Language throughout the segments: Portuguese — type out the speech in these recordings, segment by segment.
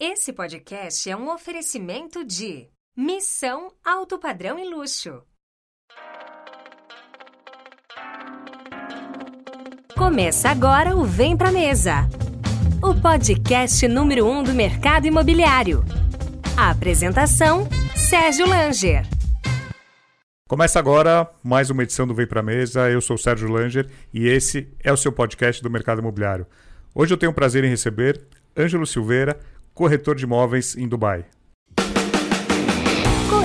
Esse podcast é um oferecimento de Missão Alto Padrão e Luxo. Começa agora o Vem Pra Mesa, o podcast número um do mercado imobiliário. A apresentação, Sérgio Langer. Começa agora mais uma edição do Vem Pra Mesa. Eu sou o Sérgio Langer e esse é o seu podcast do mercado imobiliário. Hoje eu tenho o prazer em receber Ângelo Silveira, corretor de imóveis em Dubai.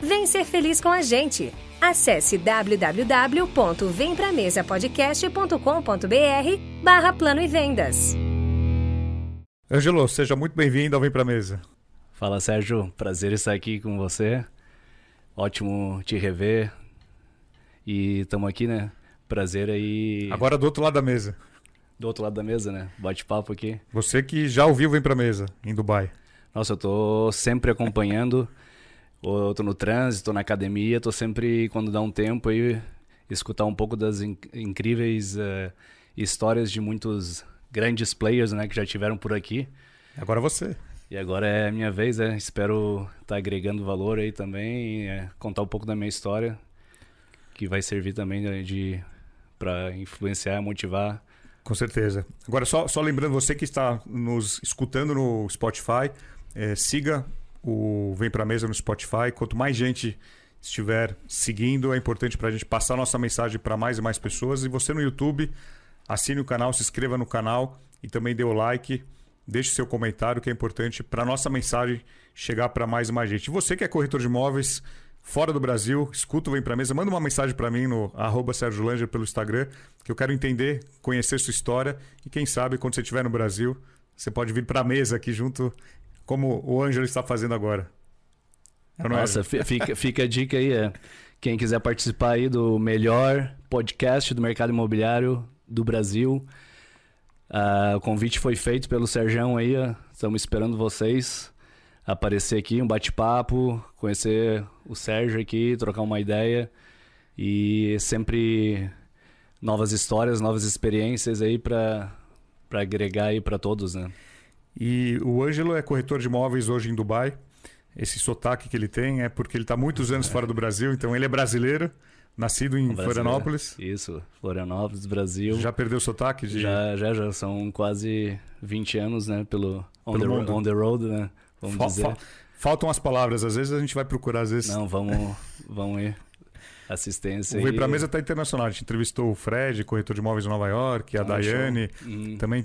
Vem ser feliz com a gente. Acesse www.vempramesapodcast.com.br barra Plano e Vendas. Ângelo, seja muito bem-vindo ao Vem Pra Mesa. Fala, Sérgio. Prazer estar aqui com você. Ótimo te rever. E estamos aqui, né? Prazer aí. Agora do outro lado da mesa. Do outro lado da mesa, né? Bate-papo aqui. Você que já ouviu Vem Pra Mesa em Dubai. Nossa, eu tô sempre acompanhando. Ou eu tô no trânsito, na academia, tô sempre, quando dá um tempo aí, escutar um pouco das inc incríveis uh, histórias de muitos grandes players, né, que já tiveram por aqui. Agora você. E agora é a minha vez, né? Espero estar tá agregando valor aí também, é, contar um pouco da minha história, que vai servir também né, de para influenciar, motivar. Com certeza. Agora, só, só lembrando, você que está nos escutando no Spotify, é, siga o Vem Pra Mesa no Spotify. Quanto mais gente estiver seguindo, é importante para a gente passar nossa mensagem para mais e mais pessoas. E você no YouTube, assine o canal, se inscreva no canal e também dê o like. Deixe seu comentário, que é importante para nossa mensagem chegar para mais e mais gente. Você que é corretor de imóveis fora do Brasil, escuta o Vem Pra Mesa, manda uma mensagem para mim no arroba Sérgio Langer pelo Instagram, que eu quero entender, conhecer sua história e quem sabe quando você estiver no Brasil, você pode vir para a mesa aqui junto como o Ângelo está fazendo agora. É Nossa, fica, fica a dica aí. É. Quem quiser participar aí do melhor podcast do mercado imobiliário do Brasil, uh, o convite foi feito pelo Serjão aí. Estamos esperando vocês aparecer aqui, um bate-papo, conhecer o Sérgio aqui, trocar uma ideia e sempre novas histórias, novas experiências aí para agregar aí para todos, né? E o Ângelo é corretor de imóveis hoje em Dubai. Esse sotaque que ele tem é porque ele está muitos anos fora do Brasil, então ele é brasileiro, nascido em Florianópolis. Isso, Florianópolis, Brasil. Já perdeu o sotaque? De... Já, já, já. São quase 20 anos, né? Pelo, on, pelo the, on the road, né? Vamos fa dizer. Fa faltam as palavras, às vezes a gente vai procurar, às vezes. Não, vamos, vamos ir assistência. O Vem Pra Mesa está internacional. A gente entrevistou o Fred, corretor de imóveis em Nova York, a ah, Daiane. Uhum. Também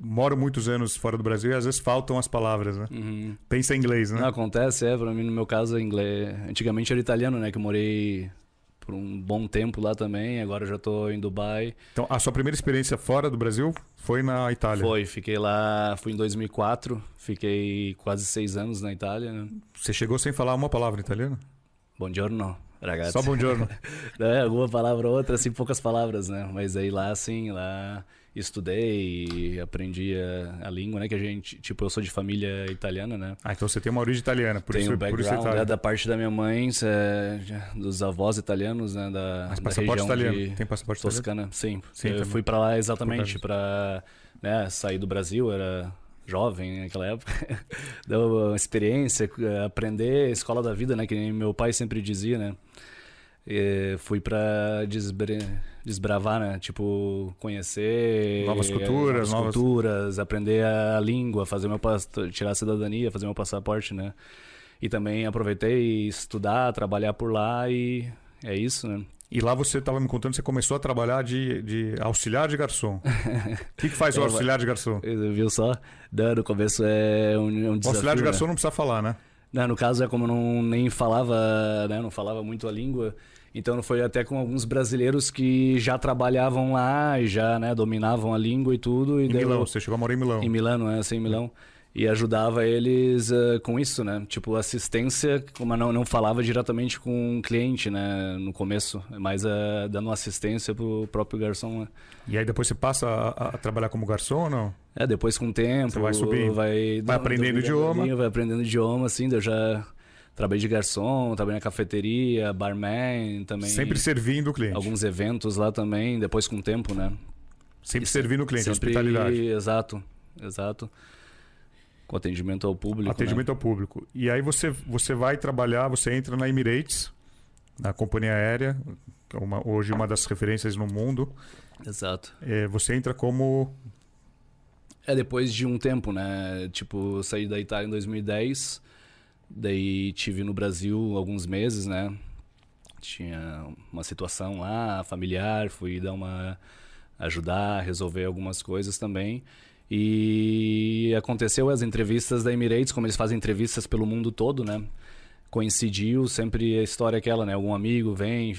moro muitos anos fora do Brasil e às vezes faltam as palavras, né? Uhum. Pensa em inglês, né? Não, acontece, é. Pra mim, no meu caso, é inglês. Antigamente era italiano, né? Que eu morei por um bom tempo lá também. Agora já estou em Dubai. Então, a sua primeira experiência fora do Brasil foi na Itália? Foi, fiquei lá, fui em 2004, fiquei quase seis anos na Itália. Né? Você chegou sem falar uma palavra italiana? Buongiorno. Ragazzi. Só bom giorno. é, alguma palavra ou outra, assim, poucas palavras, né? Mas aí lá, assim, lá estudei, aprendi a, a, língua, né? Que a gente, tipo, eu sou de família italiana, né? Ah, então você tem uma origem italiana, por Tenho isso, um background por isso é da parte da minha mãe, é, dos avós italianos, né? Da, Mas da passaporte italiano? Tem passaporte Toscana, italiano? sim. sim eu fui para lá exatamente para né, sair do Brasil, era jovem naquela época, deu uma experiência, aprender escola da vida, né? Que meu pai sempre dizia, né? E fui para desbravar, né? Tipo, conhecer novas culturas, novas, culturas, aprender a língua, fazer meu tirar a cidadania, fazer meu passaporte, né? E também aproveitei estudar, trabalhar por lá e é isso, né? E lá você estava me contando, você começou a trabalhar de, de auxiliar de garçom. O que, que faz o auxiliar de garçom? Viu só? No começo é um, um desafio. O auxiliar de né? garçom né? não precisa falar, né? Não, no caso é como eu não nem falava, né? Não falava muito a língua. Então foi até com alguns brasileiros que já trabalhavam lá e já né, dominavam a língua e tudo. E em Milão, você chegou a morar em Milão. Em Milão, é, assim, em Milão. e ajudava eles uh, com isso, né? Tipo, assistência, como eu não, não falava diretamente com o cliente, né? No começo, mas uh, dando assistência pro próprio garçom. Né? E aí depois você passa a, a, trabalhar como garçom ou não? É, depois com o tempo. Você vai subindo. Vai, vai aprendendo idioma. Vai aprendendo idioma, assim, eu já trabalhei de garçom, trabalhei na cafeteria, barman também. Sempre servindo o cliente. Alguns eventos lá também, depois com o tempo, né? Sempre servindo o cliente, sempre, hospitalidade. Exato, exato com atendimento ao público. Atendimento né? ao público. E aí você, você vai trabalhar, você entra na Emirates, na companhia aérea, que é uma, hoje uma das referências no mundo. Exato. É, você entra como. É depois de um tempo, né? Tipo, saí da Itália em 2010, daí tive no Brasil alguns meses, né? Tinha uma situação lá familiar, fui dar uma ajudar, resolver algumas coisas também. E aconteceu as entrevistas da Emirates, como eles fazem entrevistas pelo mundo todo, né? Coincidiu sempre a história aquela, né? Algum amigo vem,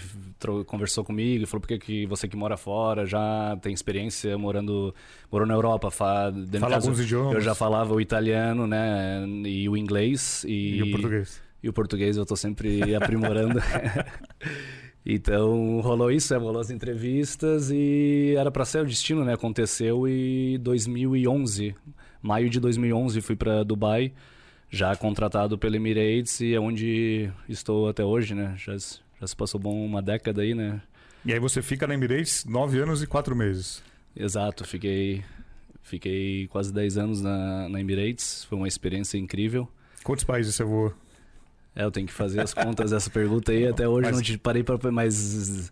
conversou comigo e falou: por que, você que mora fora já tem experiência morando morou na Europa? Fa, Fala caso, alguns idiomas. Eu já falava o italiano, né? E o inglês. E, e o português. E o português eu estou sempre aprimorando. Então rolou isso, né? rolou as entrevistas e era para ser o destino, né? Aconteceu e 2011, maio de 2011 fui para Dubai, já contratado pelo Emirates e é onde estou até hoje, né? Já, já se passou bom uma década aí, né? E aí você fica na Emirates nove anos e quatro meses. Exato, fiquei fiquei quase dez anos na, na Emirates, foi uma experiência incrível. Quantos países você voou? É, eu tenho que fazer as contas dessa pergunta aí. Até hoje mas... não te parei para. Mas.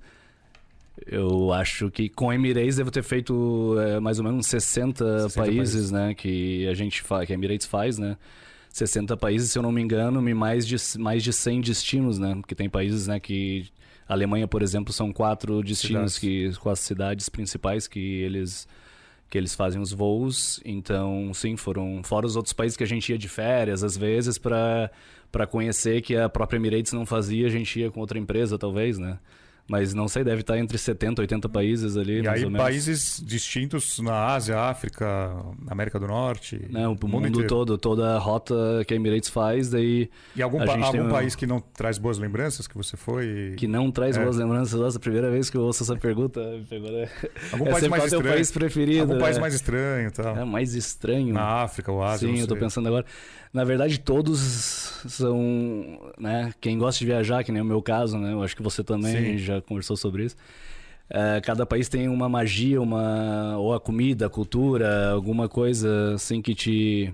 Eu acho que com Emirates devo ter feito é, mais ou menos 60, 60 países, países, né? Que a gente faz, que a Emirates faz, né? 60 países, se eu não me engano, e mais de, mais de 100 destinos, né? Porque tem países, né, que... A Alemanha, por exemplo, são quatro destinos, cidades. que quatro cidades principais que eles que eles fazem os voos. Então, sim, foram fora os outros países que a gente ia de férias, às vezes, para para conhecer que a própria Emirates não fazia, a gente ia com outra empresa, talvez, né? Mas não sei, deve estar entre 70 e 80 países ali. E aí, países distintos na Ásia, África, América do Norte. Não, o mundo, mundo todo, toda a rota que a Emirates faz. Daí e algum, pa algum país que não traz boas lembranças que você foi? Que não traz é. boas lembranças? Nossa, a primeira vez que eu ouço essa pergunta. Né? Algum é país mais estranho? país preferido. Algum né? país mais estranho tal. É, mais estranho. Na África ou Ásia. Sim, eu tô pensando agora. Na verdade, todos são, né? Quem gosta de viajar, que nem o meu caso, né? Eu acho que você também Sim. já conversou sobre isso. É, cada país tem uma magia, uma ou a comida, a cultura, alguma coisa assim que te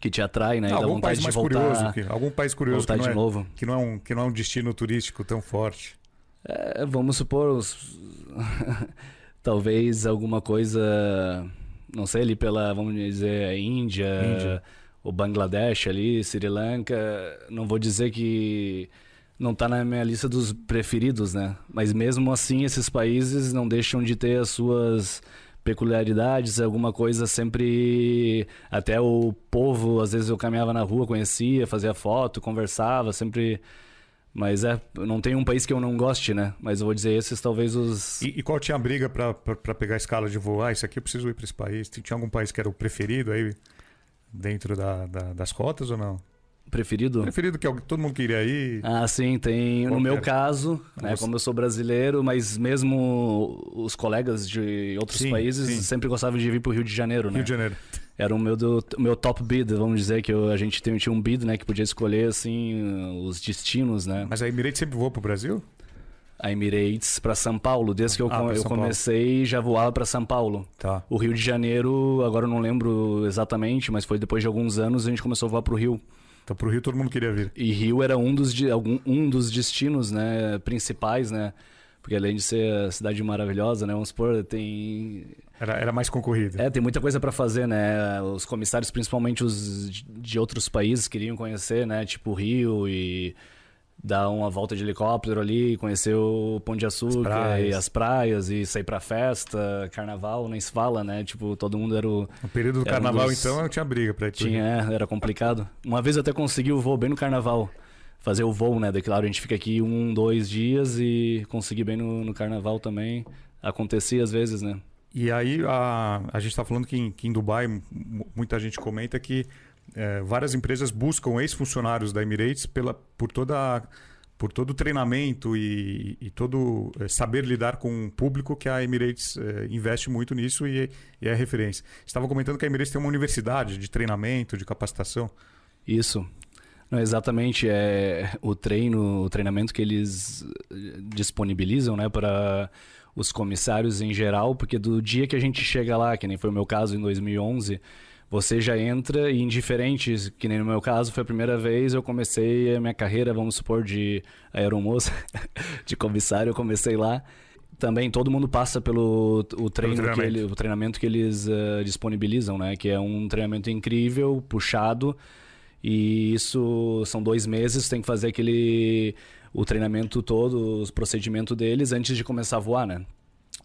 que te atrai, né? algum país mais voltar, curioso, que, algum país curioso que não, é, novo. que não é um que não é um destino turístico tão forte. É, vamos supor os... talvez alguma coisa, não sei ali pela, vamos dizer, Índia. Índia o Bangladesh ali, Sri Lanka, não vou dizer que não está na minha lista dos preferidos, né? Mas mesmo assim, esses países não deixam de ter as suas peculiaridades, alguma coisa sempre. Até o povo, às vezes eu caminhava na rua, conhecia, fazia foto, conversava, sempre. Mas é, não tem um país que eu não goste, né? Mas eu vou dizer esses talvez os. E, e qual tinha a briga para pegar a escala de voar? Ah, isso aqui eu preciso ir para esse país. Tinha algum país que era o preferido aí? Dentro da, da, das cotas ou não? Preferido? Preferido que todo mundo queria ir. Ah, sim, tem. Qual no meu caso, né, como eu sou brasileiro, mas mesmo os colegas de outros sim, países sim. sempre gostavam de vir para o Rio de Janeiro, né? Rio de Janeiro. Era o meu, do, meu top bid, vamos dizer, que eu, a gente tinha um bid, né, que podia escolher, assim, os destinos, né? Mas a Emirates sempre voou para o Brasil? A Emirates para São Paulo. Desde que eu, ah, eu comecei, Paulo. já voava para São Paulo. Tá. O Rio de Janeiro, agora eu não lembro exatamente, mas foi depois de alguns anos a gente começou a voar para o Rio. Então para o Rio todo mundo queria vir. E Rio era um dos, algum, um dos destinos né, principais, né? Porque além de ser a cidade maravilhosa, né? Vamos supor, tem... Era, era mais concorrido. É, tem muita coisa para fazer, né? Os comissários, principalmente os de outros países, queriam conhecer, né? Tipo Rio e dar uma volta de helicóptero ali, conhecer o Pão de Açúcar as e as praias e sair pra festa, carnaval, nem se fala, né? Tipo, todo mundo era o. No período do carnaval, um dos... então, tinha briga pra ir Tinha, é, era complicado. Uma vez eu até consegui o voo bem no carnaval. Fazer o voo, né? Daí, claro, a gente fica aqui um, dois dias e consegui bem no, no carnaval também. Acontecia às vezes, né? E aí a, a gente está falando que em, que em, Dubai muita gente comenta que é, várias empresas buscam ex-funcionários da Emirates pela, por toda por todo o treinamento e, e todo é, saber lidar com o público que a Emirates é, investe muito nisso e, e, é referência. Estava comentando que a Emirates tem uma universidade de treinamento, de capacitação. Isso. Não, exatamente, é o treino, o treinamento que eles eh, disponibilizam, né, para os comissários em geral, porque do dia que a gente chega lá, que nem foi o meu caso em 2011, você já entra e indiferente, que nem no meu caso, foi a primeira vez eu comecei a minha carreira, vamos supor, de aeromoça, de comissário, eu comecei lá. Também todo mundo passa pelo o treino treinamento. Que ele, o treinamento que eles uh, disponibilizam, né? Que é um treinamento incrível, puxado. E isso são dois meses, tem que fazer aquele o treinamento todo, os procedimentos deles antes de começar a voar, né?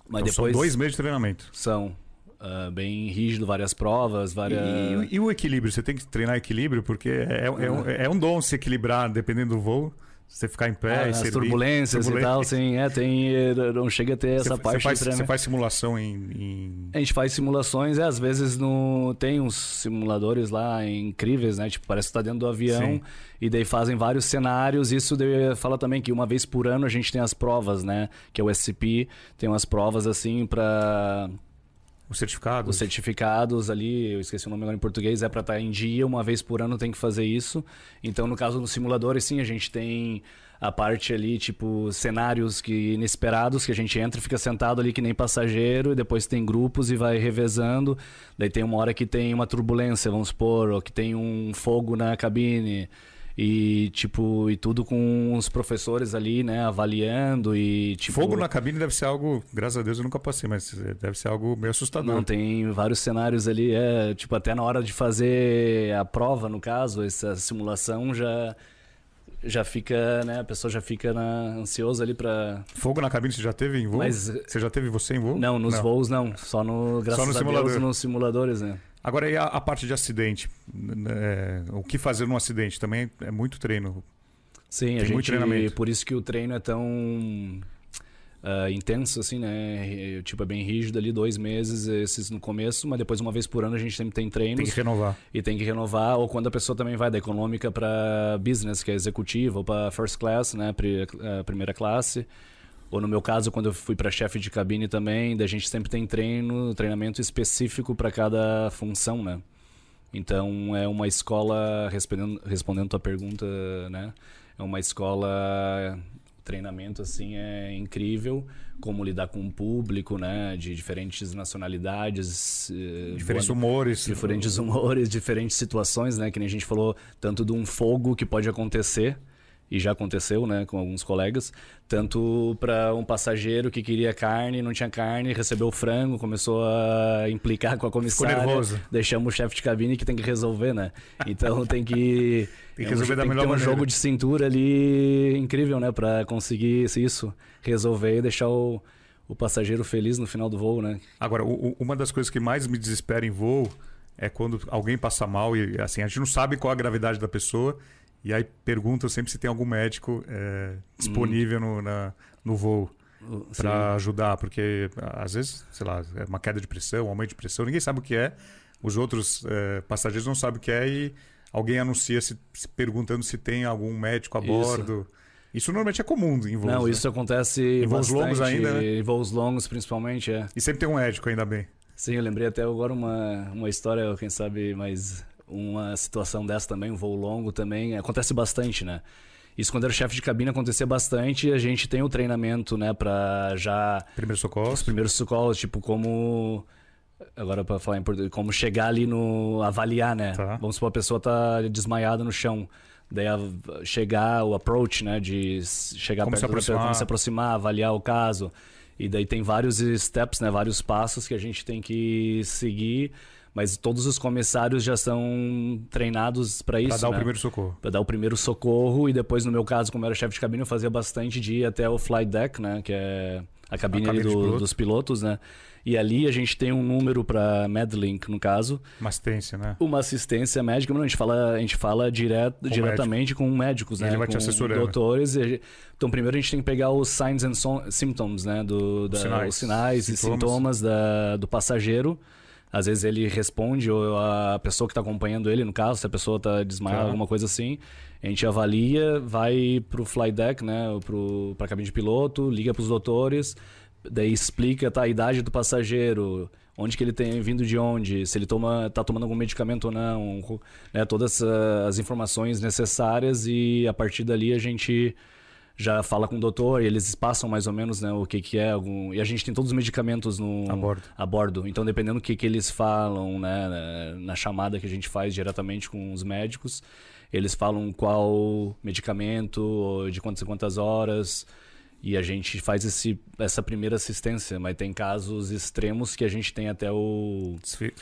Mas então depois são dois meses de treinamento. São uh, bem rígido, várias provas, várias. E, e, o equilíbrio? Você tem que treinar equilíbrio porque é, é, é, um, é um dom se equilibrar dependendo do voo. Você ficar em pé ah, e As turbulências e tal, sim. É, tem, não chega a ter essa você, parte. Você faz, você faz simulação em, em, A gente faz simulações, é, às vezes no, tem uns simuladores lá incríveis, né? Tipo, parece que tá dentro do avião sim. e daí fazem vários cenários. Isso fala também que uma vez por ano a gente tem as provas, né? Que é o SCP, tem umas provas assim para os certificados? Os certificados ali, eu esqueci o nome agora em português, é para estar tá em dia, uma vez por ano tem que fazer isso. Então, no caso dos simuladores, sim, a gente tem a parte ali, tipo, cenários que inesperados, que a gente entra e fica sentado ali que nem passageiro, e depois tem grupos e vai revezando. Daí tem uma hora que tem uma turbulência, vamos supor, ou que tem um fogo na cabine. E, tipo, e tudo com os professores ali, né, avaliando e, tipo... Fogo na cabine deve ser algo, graças a Deus eu nunca passei, mas deve ser algo meio assustador. Não, tem vários cenários ali, é, tipo, até na hora de fazer a prova, no caso, essa simulação já já fica, né? A pessoa já fica na, ansiosa ali para Fogo na cabine você já teve em voo? Mas, você já teve você em voo? Não, nos não. voos não. Só no, graças só no a simulador. Deus, nos simuladores, né? Agora, e a, a parte de acidente? É, o que fazer num acidente? Também é muito treino. Sim, Tem a gente, por isso que o treino é tão uh, intenso, assim, né? Tipo, é bem rígido ali, dois meses, esses no começo, mas depois, uma vez por ano, a gente sempre tem treinos. Tem que renovar. E tem que renovar, ou quando a pessoa também vai da econômica para business, que é executiva, ou para first class, né? Primeira classe. Ou no meu caso, quando eu fui para chefe de cabine também, a gente sempre tem treino, treinamento específico para cada função, né? Então é uma escola respondendo respondendo tua pergunta, né? É uma escola treinamento assim é incrível como lidar com o público né de diferentes nacionalidades eh, diferentes humores diferentes humores diferentes situações né que nem a gente falou tanto de um fogo que pode acontecer e já aconteceu, né, com alguns colegas, tanto para um passageiro que queria carne, não tinha carne, recebeu frango, começou a implicar com a comissária, Ficou nervoso. deixamos o chefe de cabine que tem que resolver, né? Então tem que tem que resolver é um, da tem melhor que ter um jogo de cintura ali incrível, né, para conseguir isso, resolver e deixar o, o passageiro feliz no final do voo, né? Agora, o, uma das coisas que mais me desespera em voo é quando alguém passa mal e assim, a gente não sabe qual a gravidade da pessoa e aí perguntam sempre se tem algum médico é, disponível no, na, no voo para ajudar, porque às vezes, sei lá, é uma queda de pressão, um aumento de pressão, ninguém sabe o que é, os outros é, passageiros não sabem o que é e alguém anuncia se, se perguntando se tem algum médico a bordo. Isso normalmente é comum em voos. Não, né? isso acontece em voos longos ainda, né? Em voos longos, principalmente, é. E sempre tem um médico, ainda bem. Sim, eu lembrei até agora uma, uma história, quem sabe, mais uma situação dessa também, um voo longo também, acontece bastante, né? Isso quando era chefe de cabine acontecia bastante. A gente tem o treinamento, né, para já primeiros socorros, os primeiros socorros, tipo como agora para falar em português, como chegar ali no avaliar, né? Tá. Vamos supor a pessoa tá desmaiada no chão. Daí a, chegar o approach, né, de chegar como perto se como se aproximar, avaliar o caso. E daí tem vários steps, né, vários passos que a gente tem que seguir mas todos os comissários já são treinados para isso. Para dar né? o primeiro socorro. Para dar o primeiro socorro e depois, no meu caso, como eu era chefe de cabine, eu fazia bastante de ir até o flight deck, né? Que é a cabine, a cabine do, piloto. dos pilotos, né? E ali a gente tem um número para Medlink, no caso. Uma assistência, né? Uma assistência médica. Não, a gente fala, a gente fala direto, com diretamente médico. com médicos, né? Ele vai com te assessorando. doutores. Então, primeiro a gente tem que pegar os signs and symptoms, né? Do, da, os sinais, os sinais sintomas. e sintomas da, do passageiro. Às vezes ele responde, ou a pessoa que está acompanhando ele, no caso, se a pessoa está desmaiada, tá. alguma coisa assim. A gente avalia, vai para o fly deck, né? Para a cabine de piloto, liga para os doutores daí explica tá, a idade do passageiro, onde que ele tem vindo de onde, se ele toma tá tomando algum medicamento ou não, né, todas as informações necessárias e a partir dali a gente já fala com o doutor e eles passam mais ou menos né, o que, que é algum e a gente tem todos os medicamentos no a bordo, a bordo. então dependendo do que, que eles falam né, na chamada que a gente faz diretamente com os médicos eles falam qual medicamento de quantas quantas horas e a gente faz esse, essa primeira assistência, mas tem casos extremos que a gente tem até o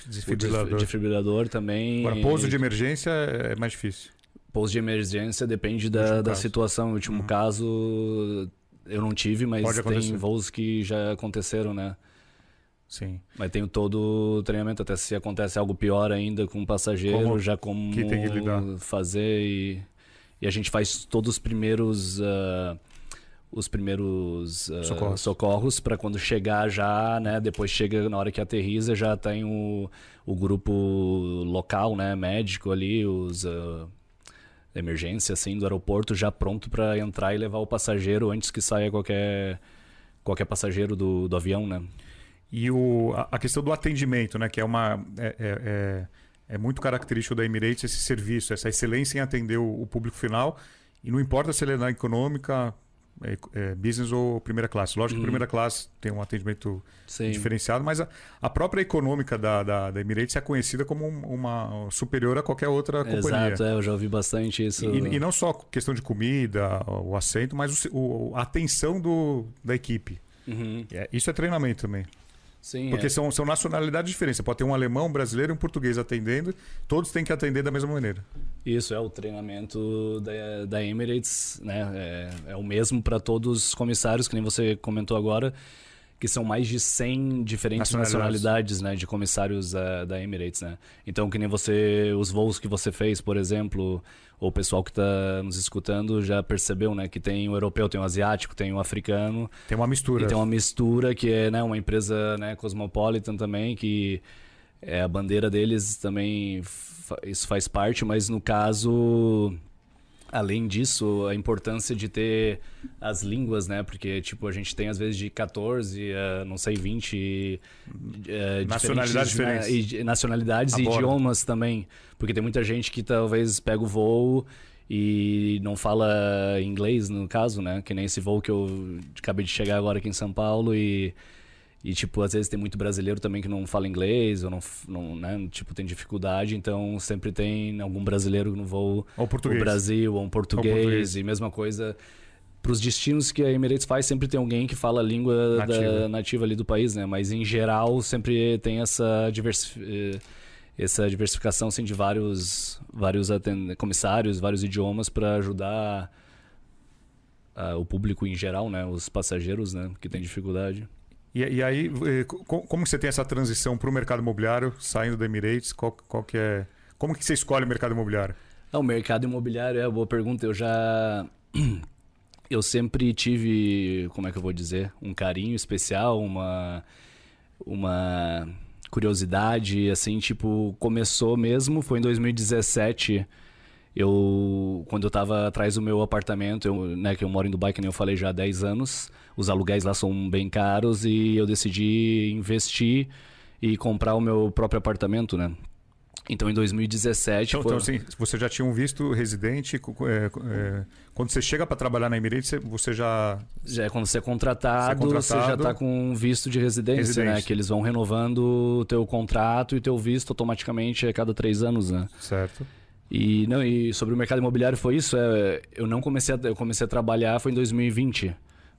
desfibrilador, o desfibrilador também. Agora, pouso de emergência é mais difícil. Pouso de emergência depende da, da situação. No último uhum. caso, eu não tive, mas tem voos que já aconteceram, né? Sim. Mas tem todo o treinamento, até se acontece algo pior ainda com o passageiro, como já como que tem que lidar. fazer. E, e a gente faz todos os primeiros. Uh, os primeiros uh, socorros, socorros para quando chegar já, né? Depois chega na hora que aterriza já tem o, o grupo local, né? Médico ali, os uh, emergência assim do aeroporto já pronto para entrar e levar o passageiro antes que saia qualquer qualquer passageiro do, do avião, né? E o, a, questão do atendimento, né? Que é uma é, é, é, é muito característico da Emirates esse serviço, essa excelência em atender o, o público final. E não importa se ele é na econômica, é, é, business ou primeira classe. Lógico que hum. primeira classe tem um atendimento Sim. diferenciado, mas a, a, própria econômica da, da, da Emirates é conhecida como uma superior a qualquer outra companhia. Exato, é, eu já ouvi bastante isso. E, e, não só questão de comida, o assento, mas o, o, a atenção do, da equipe. Uhum. É, isso é treinamento também. Sim, Porque é. são, são nacionalidades diferentes. Você pode ter um alemão, um brasileiro e um português atendendo. Todos têm que atender da mesma maneira. Isso, é o treinamento da, da Emirates. Né? É, é o mesmo para todos os comissários, que nem você comentou agora que são mais de 100 diferentes nacionalidades, né, de comissários uh, da Emirates, né? Então, que nem você, os voos que você fez, por exemplo, ou o pessoal que está nos escutando já percebeu, né, que tem o europeu, tem o asiático, tem o africano. Tem uma mistura. E tem uma mistura que é, né, uma empresa, né, cosmopolitan também, que é a bandeira deles também, isso faz parte, mas no caso Além disso, a importância de ter as línguas, né? Porque, tipo, a gente tem às vezes de 14, a, não sei, 20 uh, nacionalidades diferentes. Né? nacionalidades e idiomas também. Porque tem muita gente que talvez pega o voo e não fala inglês, no caso, né? Que nem esse voo que eu acabei de chegar agora aqui em São Paulo e e, tipo, às vezes tem muito brasileiro também que não fala inglês, ou não, não né, tipo, tem dificuldade, então sempre tem algum brasileiro no voo ou português. o Brasil, ou um português, ou português. e mesma coisa. Para os destinos que a Emirates faz, sempre tem alguém que fala a língua nativa. Da, nativa ali do país, né? Mas, em geral, sempre tem essa, diversi eh, essa diversificação assim, de vários, vários comissários, vários idiomas para ajudar uh, o público em geral, né? Os passageiros, né? Que tem dificuldade. E, e aí, eh, como você tem essa transição para o mercado imobiliário, saindo da Emirates? Qual, qual que é, como que você escolhe o mercado imobiliário? Não, o mercado imobiliário é uma boa pergunta. Eu já... Eu sempre tive, como é que eu vou dizer, um carinho especial, uma... Uma curiosidade, assim, tipo, começou mesmo, foi em 2017 eu quando eu estava atrás do meu apartamento, eu, né, que eu moro em Dubai, que nem eu falei já há 10 anos, os aluguéis lá são bem caros e eu decidi investir e comprar o meu próprio apartamento, né? Então, em 2017... Então, foi... então assim, você já tinha um visto residente... É, é, quando você chega para trabalhar na Emirates, você já... Já é quando você é contratado, você, é contratado... você já está com um visto de residência, né? residência, né? Que eles vão renovando o teu contrato e teu visto automaticamente a cada três anos, né? Certo. E, não, e sobre o mercado imobiliário foi isso. É, eu não comecei a, eu comecei a trabalhar foi em 2020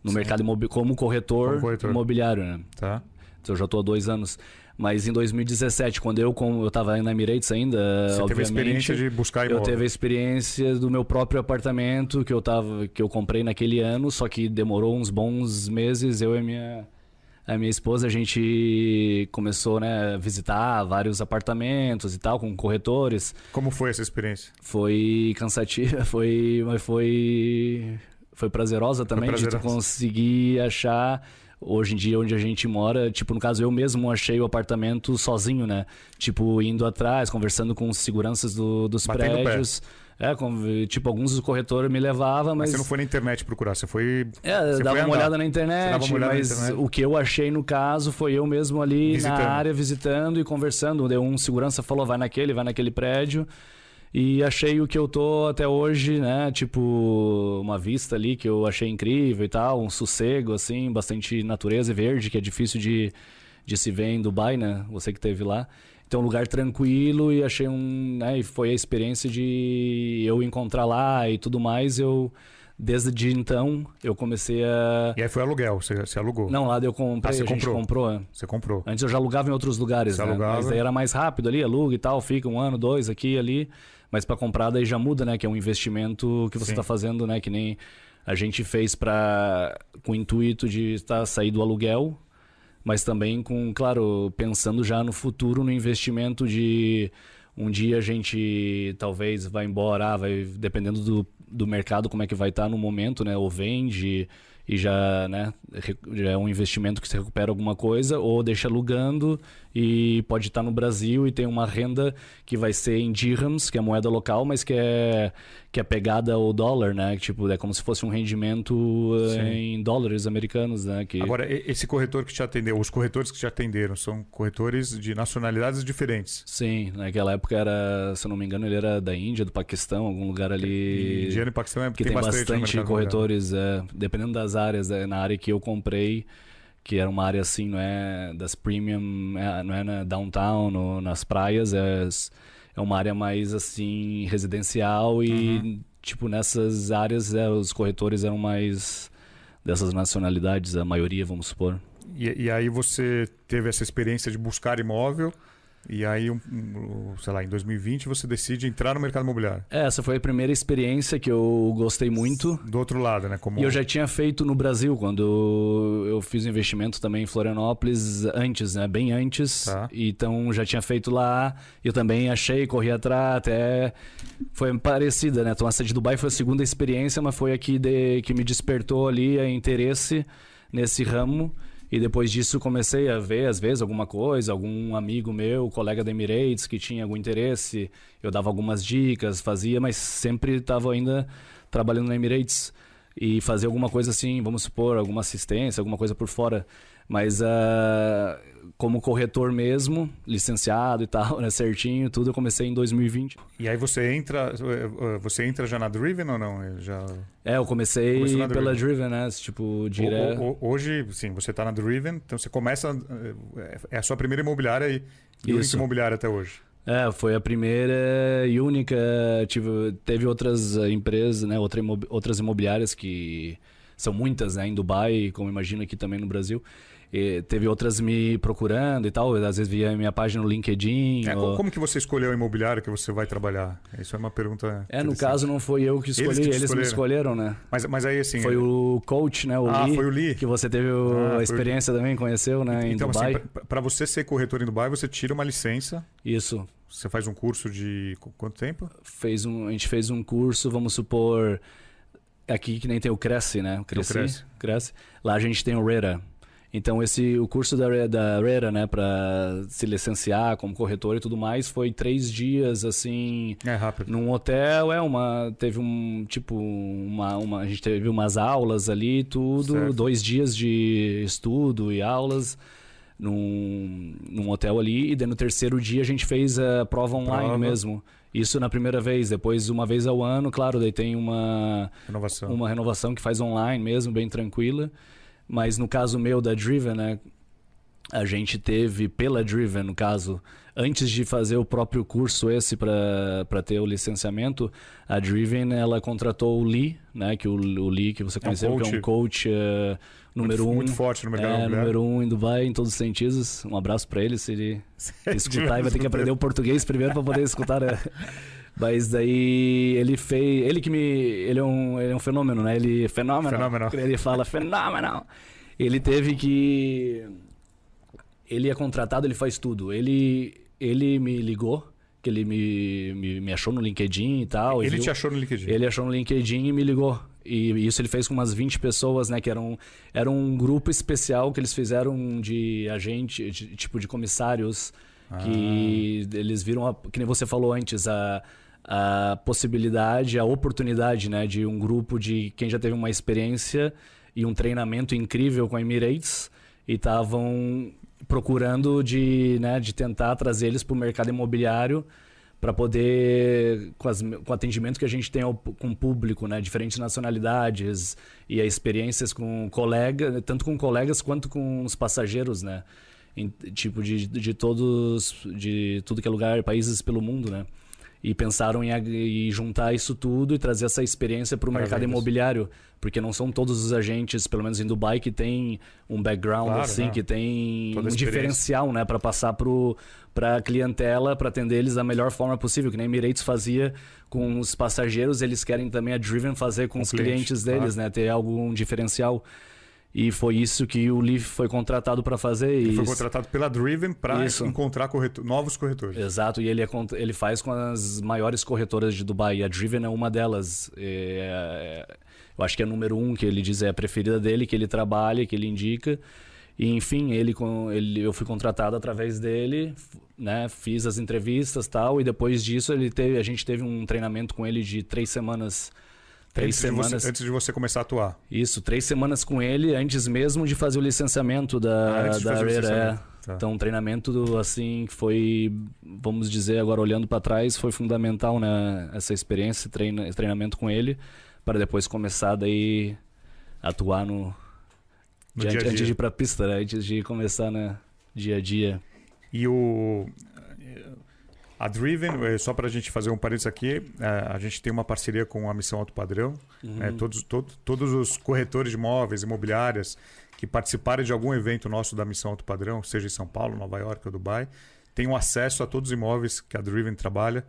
no Sim. mercado imobiliário como corretor, como corretor imobiliário, né? Tá. Então, eu já estou há dois anos. Mas em 2017, quando eu eu estava na Emirates ainda, Você teve a experiência de buscar imóvel. Eu teve a experiência do meu próprio apartamento que eu tava que eu comprei naquele ano, só que demorou uns bons meses, eu e minha a minha esposa, a gente começou, né, a visitar vários apartamentos e tal, com corretores. Como foi essa experiência? Foi cansativa, foi, mas foi, foi prazerosa também, foi prazerosa. de conseguir achar hoje em dia onde a gente mora, tipo, no caso eu mesmo achei o apartamento sozinho, né? Tipo, indo atrás, conversando com os seguranças do, dos Batendo prédios. É, com, tipo, alguns dos corretores me levavam, mas... mas... você não foi na internet procurar, você foi... É, você dava foi uma olhada na internet, olhada mas na internet. o que eu achei no caso foi eu mesmo ali visitando. na área visitando e conversando. Deu um segurança falou, vai naquele, vai naquele prédio. E achei o que eu tô até hoje, né? Tipo, uma vista ali que eu achei incrível e tal, um sossego, assim, bastante natureza e verde, que é difícil de, de se ver em Dubai, né? Você que esteve lá. Então, um lugar tranquilo e achei um. Né, e foi a experiência de eu encontrar lá e tudo mais. Eu. Desde de então, eu comecei a. E aí foi aluguel, você, você alugou? Não, lá eu comprei, ah, você a gente comprou. comprou. É. Você comprou. Antes eu já alugava em outros lugares, você né? Alugava. Mas aí era mais rápido ali, aluga e tal, fica um ano, dois aqui ali. Mas para comprar daí já muda, né? Que é um investimento que você está fazendo, né? Que nem a gente fez para com o intuito de estar sair do aluguel mas também com, claro, pensando já no futuro, no investimento de um dia a gente talvez vai embora, ah, vai dependendo do, do mercado como é que vai estar no momento, né? Ou vende e já, né, já é um investimento que se recupera alguma coisa, ou deixa alugando e pode estar no Brasil e tem uma renda que vai ser em dirhams, que é a moeda local, mas que é, que é pegada ao dólar, né? Tipo, é como se fosse um rendimento eh, Sim. em dólares americanos, né? Que... Agora, esse corretor que te atendeu, os corretores que te atenderam, são corretores de nacionalidades diferentes? Sim, naquela época era, se eu não me engano, ele era da Índia, do Paquistão, algum lugar ali... Índia e Paquistão é, que tem, tem bastante, bastante corretores, é, dependendo das áreas, é, na área que eu comprei que era uma área assim, não é das premium, é, não é na downtown, no, nas praias, é, é uma área mais assim residencial e uhum. tipo nessas áreas é, os corretores eram mais dessas nacionalidades, a maioria, vamos supor. E, e aí você teve essa experiência de buscar imóvel e aí, sei lá, em 2020 você decide entrar no mercado imobiliário. É, essa foi a primeira experiência que eu gostei muito. Do outro lado, né? Como... E eu já tinha feito no Brasil, quando eu fiz investimento também em Florianópolis antes, né? Bem antes. Tá. Então já tinha feito lá. Eu também achei, corri atrás, até foi parecida, né? Então essa de Dubai foi a segunda experiência, mas foi a que, de... que me despertou ali a interesse nesse ramo. E depois disso comecei a ver, às vezes, alguma coisa, algum amigo meu, colega da Emirates, que tinha algum interesse. Eu dava algumas dicas, fazia, mas sempre estava ainda trabalhando na Emirates. E fazer alguma coisa assim, vamos supor, alguma assistência, alguma coisa por fora. Mas uh, como corretor mesmo, licenciado e tal, né, certinho, tudo eu comecei em 2020. E aí você entra, eh, você entra já na Driven ou não? Já É, eu comecei pela Driven, Driven né, tipo, direto. Hoje, sim, você está na Driven, então você começa eh, é a sua primeira imobiliária e, e única imobiliária até hoje. É, foi a primeira e única. Tive, teve outras empresas, né, outra imob, outras imobiliárias que são muitas, né, em Dubai, como imagino aqui também no Brasil. E teve outras me procurando e tal, às vezes via minha página no LinkedIn. É, ou... Como que você escolheu o imobiliário que você vai trabalhar? Isso é uma pergunta. É, no caso não foi eu que escolhi, eles, eles me escolheram, né? Mas, mas aí assim. Foi o coach, né? O ah, Lee, foi o Lee. Que você teve ah, a experiência o... também, conheceu, né? Então, em Dubai. Assim, para você ser corretor em Dubai, você tira uma licença. Isso. Você faz um curso de quanto tempo? Fez um, a gente fez um curso, vamos supor. Aqui que nem tem o Cresce, né? O Cresce. Cresce. Cresce. Lá a gente tem o RERA. Então esse o curso da, da RERA, né, para se licenciar como corretor e tudo mais, foi três dias assim. É rápido. Num hotel, é uma teve um tipo uma, uma a gente teve umas aulas ali, tudo, certo. dois dias de estudo e aulas. Num, num hotel ali, e daí no terceiro dia a gente fez a prova online prova. mesmo. Isso na primeira vez, depois uma vez ao ano, claro, daí tem uma renovação, uma renovação que faz online mesmo, bem tranquila. Mas no caso meu da Driven, né? a gente teve pela Driven, no caso, antes de fazer o próprio curso esse para ter o licenciamento, a Driven ela contratou o Lee, né, que o, o Lee que você conheceu, é um que é um coach uh, número muito, um, muito forte no mercado é, número um em Dubai em todos os sentidos. Um abraço para ele se ele escutar, vai ter que aprender o português primeiro para poder escutar. Né? Mas daí ele fez, ele que me, ele é um, ele é um fenômeno, né? Ele fenômeno. Fenômeno. Ele fala fenômeno. Ele teve que ele é contratado, ele faz tudo. Ele ele me ligou, que ele me, me, me achou no LinkedIn e tal. Ele e te achou no LinkedIn? Ele achou no LinkedIn e me ligou. E isso ele fez com umas 20 pessoas, né? Que eram, era um grupo especial que eles fizeram de agente, de, tipo de comissários, ah. que eles viram, a, que nem você falou antes, a, a possibilidade, a oportunidade, né? De um grupo de quem já teve uma experiência e um treinamento incrível com a Emirates e estavam procurando de, né, de tentar trazer eles para o mercado imobiliário para poder, com, as, com, o atendimento que a gente tem ao, com o público, né, diferentes nacionalidades e experiências com colegas, tanto com colegas quanto com os passageiros, né, em, tipo de, de todos, de tudo que é lugar, países pelo mundo, né e pensaram em, em, juntar isso tudo e trazer essa experiência para o mercado imobiliário, porque não são todos os agentes, pelo menos em Dubai, que tem um background claro, assim, não. que tem Toda um diferencial, né, para passar para a clientela, para atender eles da melhor forma possível, que nem Emirates fazia com os passageiros, eles querem também a Driven fazer com, com os cliente, clientes deles, claro. né, ter algum diferencial. E foi isso que o Leaf foi contratado para fazer. Ele foi contratado pela Driven para encontrar corretor, novos corretores. Exato, e ele, é, ele faz com as maiores corretoras de Dubai. E a Driven é uma delas. É, eu acho que é a número um, que ele diz é a preferida dele, que ele trabalha, que ele indica. E, enfim, ele, ele, eu fui contratado através dele, né? Fiz as entrevistas tal. E depois disso, ele teve, a gente teve um treinamento com ele de três semanas Três antes semanas. De você, antes de você começar a atuar. Isso, três semanas com ele, antes mesmo de fazer o licenciamento da, ah, da Arera. É. Tá. Então, um treinamento assim que foi, vamos dizer, agora olhando para trás, foi fundamental, né? Essa experiência, treina, treinamento com ele, para depois começar daí a atuar no. no dia -dia. Antes de ir para a pista, né? antes de começar, né? Dia a dia. E o a Driven, eh, só para a gente fazer um parênteses aqui, eh, a gente tem uma parceria com a Missão Alto Padrão. Uhum. Né? Todos, todo, todos os corretores de imóveis, imobiliárias, que participarem de algum evento nosso da Missão Alto Padrão, seja em São Paulo, Nova York ou Dubai, têm acesso a todos os imóveis que a Driven trabalha.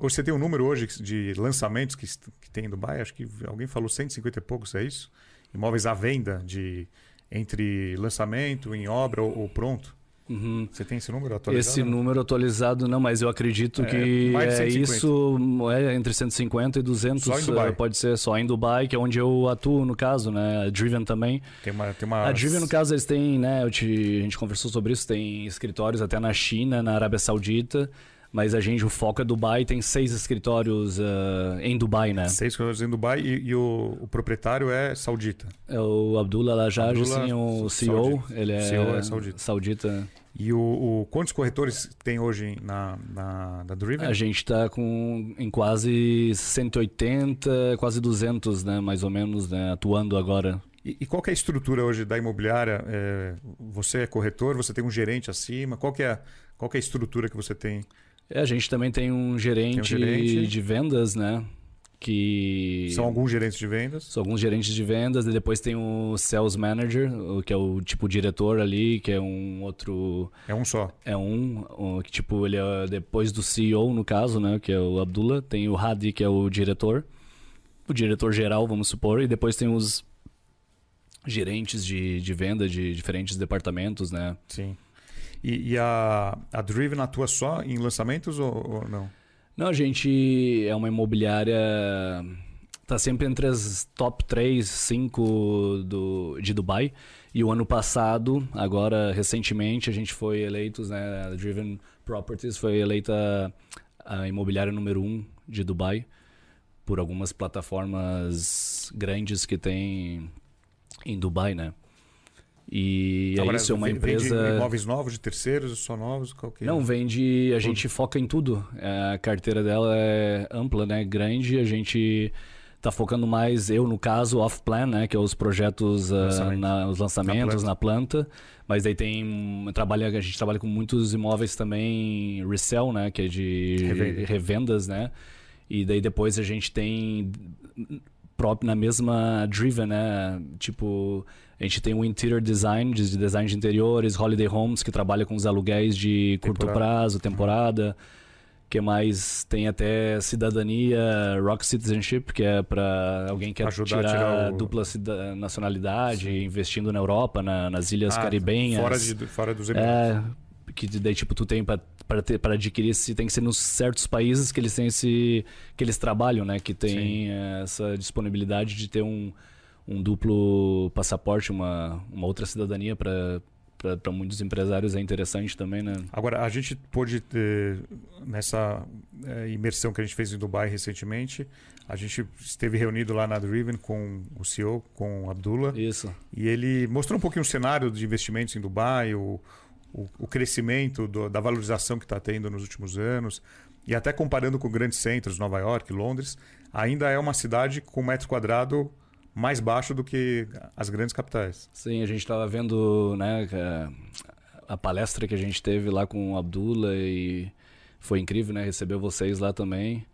Você tem um número hoje de lançamentos que, que tem em Dubai? Acho que alguém falou 150 e poucos, é isso? Imóveis à venda de entre lançamento, em obra ou, ou pronto? Uhum. Você tem esse número atualizado? Esse número atualizado não, mas eu acredito é, que é isso é entre 150 e 200. Só em Dubai. Pode ser só em Dubai, que é onde eu atuo no caso, né? A Driven também. Tem uma, tem uma... A Driven no caso eles têm, né? Te, a gente conversou sobre isso. Tem escritórios até na China, na Arábia Saudita. Mas a gente, o foco é Dubai, tem seis escritórios uh, em Dubai, né? Seis escritórios em Dubai e, e o, o, proprietário é saudita. É o Abdullah Lajaj, sim, o CEO. Saudita. Ele é, CEO é saudita. saudita. E o, o, quantos corretores tem hoje na, na da Driven? A gente está com em quase 180, quase 200, né, mais ou menos, né, atuando agora. E, e qual é a estrutura hoje da imobiliária? É, você é corretor, você tem um gerente acima? Qual é, qual é a estrutura que você tem? É, a gente também tem um gerente, tem um gerente. de vendas, né? Que... São alguns gerentes de vendas? São alguns gerentes de vendas, e depois tem o Sales Manager, que é o tipo diretor ali, que é um outro. É um só. É um, que tipo, ele é depois do CEO, no caso, né? Que é o Abdullah. Tem o Hadi, que é o diretor. O diretor geral, vamos supor, e depois tem os gerentes de, de venda de diferentes departamentos, né? Sim. E, e, a, a Driven atua só em lançamentos ou, ou, não? Não, a gente é uma imobiliária. Está sempre entre as top 3, 5 do, de Dubai. E o ano passado, agora recentemente, a gente foi eleitos, né? A Driven Properties foi eleita a imobiliária número 1 um de Dubai por algumas plataformas grandes que tem em Dubai, né? E Agora, é isso, é uma empresa. Vende imóveis novos de terceiros, só novos? Qualquer... Não, vende. A gente foca em tudo. A carteira dela é ampla, né? Grande. A gente tá focando mais, eu no caso, off-plan, né? Que é os projetos, uh, na, os lançamentos na planta. na planta. Mas daí tem. Trabalha, a gente trabalha com muitos imóveis também, resell, né? Que é de Revenda. revendas, né? E daí depois a gente tem próprio na mesma Driven, né? Tipo, a gente tem o Interior Design, de design de interiores, Holiday Homes, que trabalha com os aluguéis de curto temporada. prazo, temporada. que mais tem até cidadania, Rock Citizenship, que é para alguém que quer Ajudar tirar, tirar o... dupla nacionalidade, Sim. investindo na Europa, na, nas ilhas ah, caribenhas. Fora, de, fora dos Emirados. É, que daí tipo tu tem para para adquirir esse tem que ser nos certos países que eles têm esse que eles trabalham né que tem Sim. essa disponibilidade de ter um, um duplo passaporte uma, uma outra cidadania para para muitos empresários é interessante também, né? Agora, a gente pôde ter, nessa é, imersão que a gente fez em Dubai recentemente, a gente esteve reunido lá na Driven com o CEO, com o Abdullah. Isso. E ele mostrou um pouquinho o cenário de investimentos em Dubai, o, o, crescimento do, da valorização que está tendo nos últimos anos. E até comparando com grandes centros, Nova York, Londres, ainda é uma cidade com metro quadrado mais baixo do que as grandes capitais. Sim, a gente estava vendo né, a palestra que a gente teve lá com o Abdullah e foi incrível, né? Vocês lá também.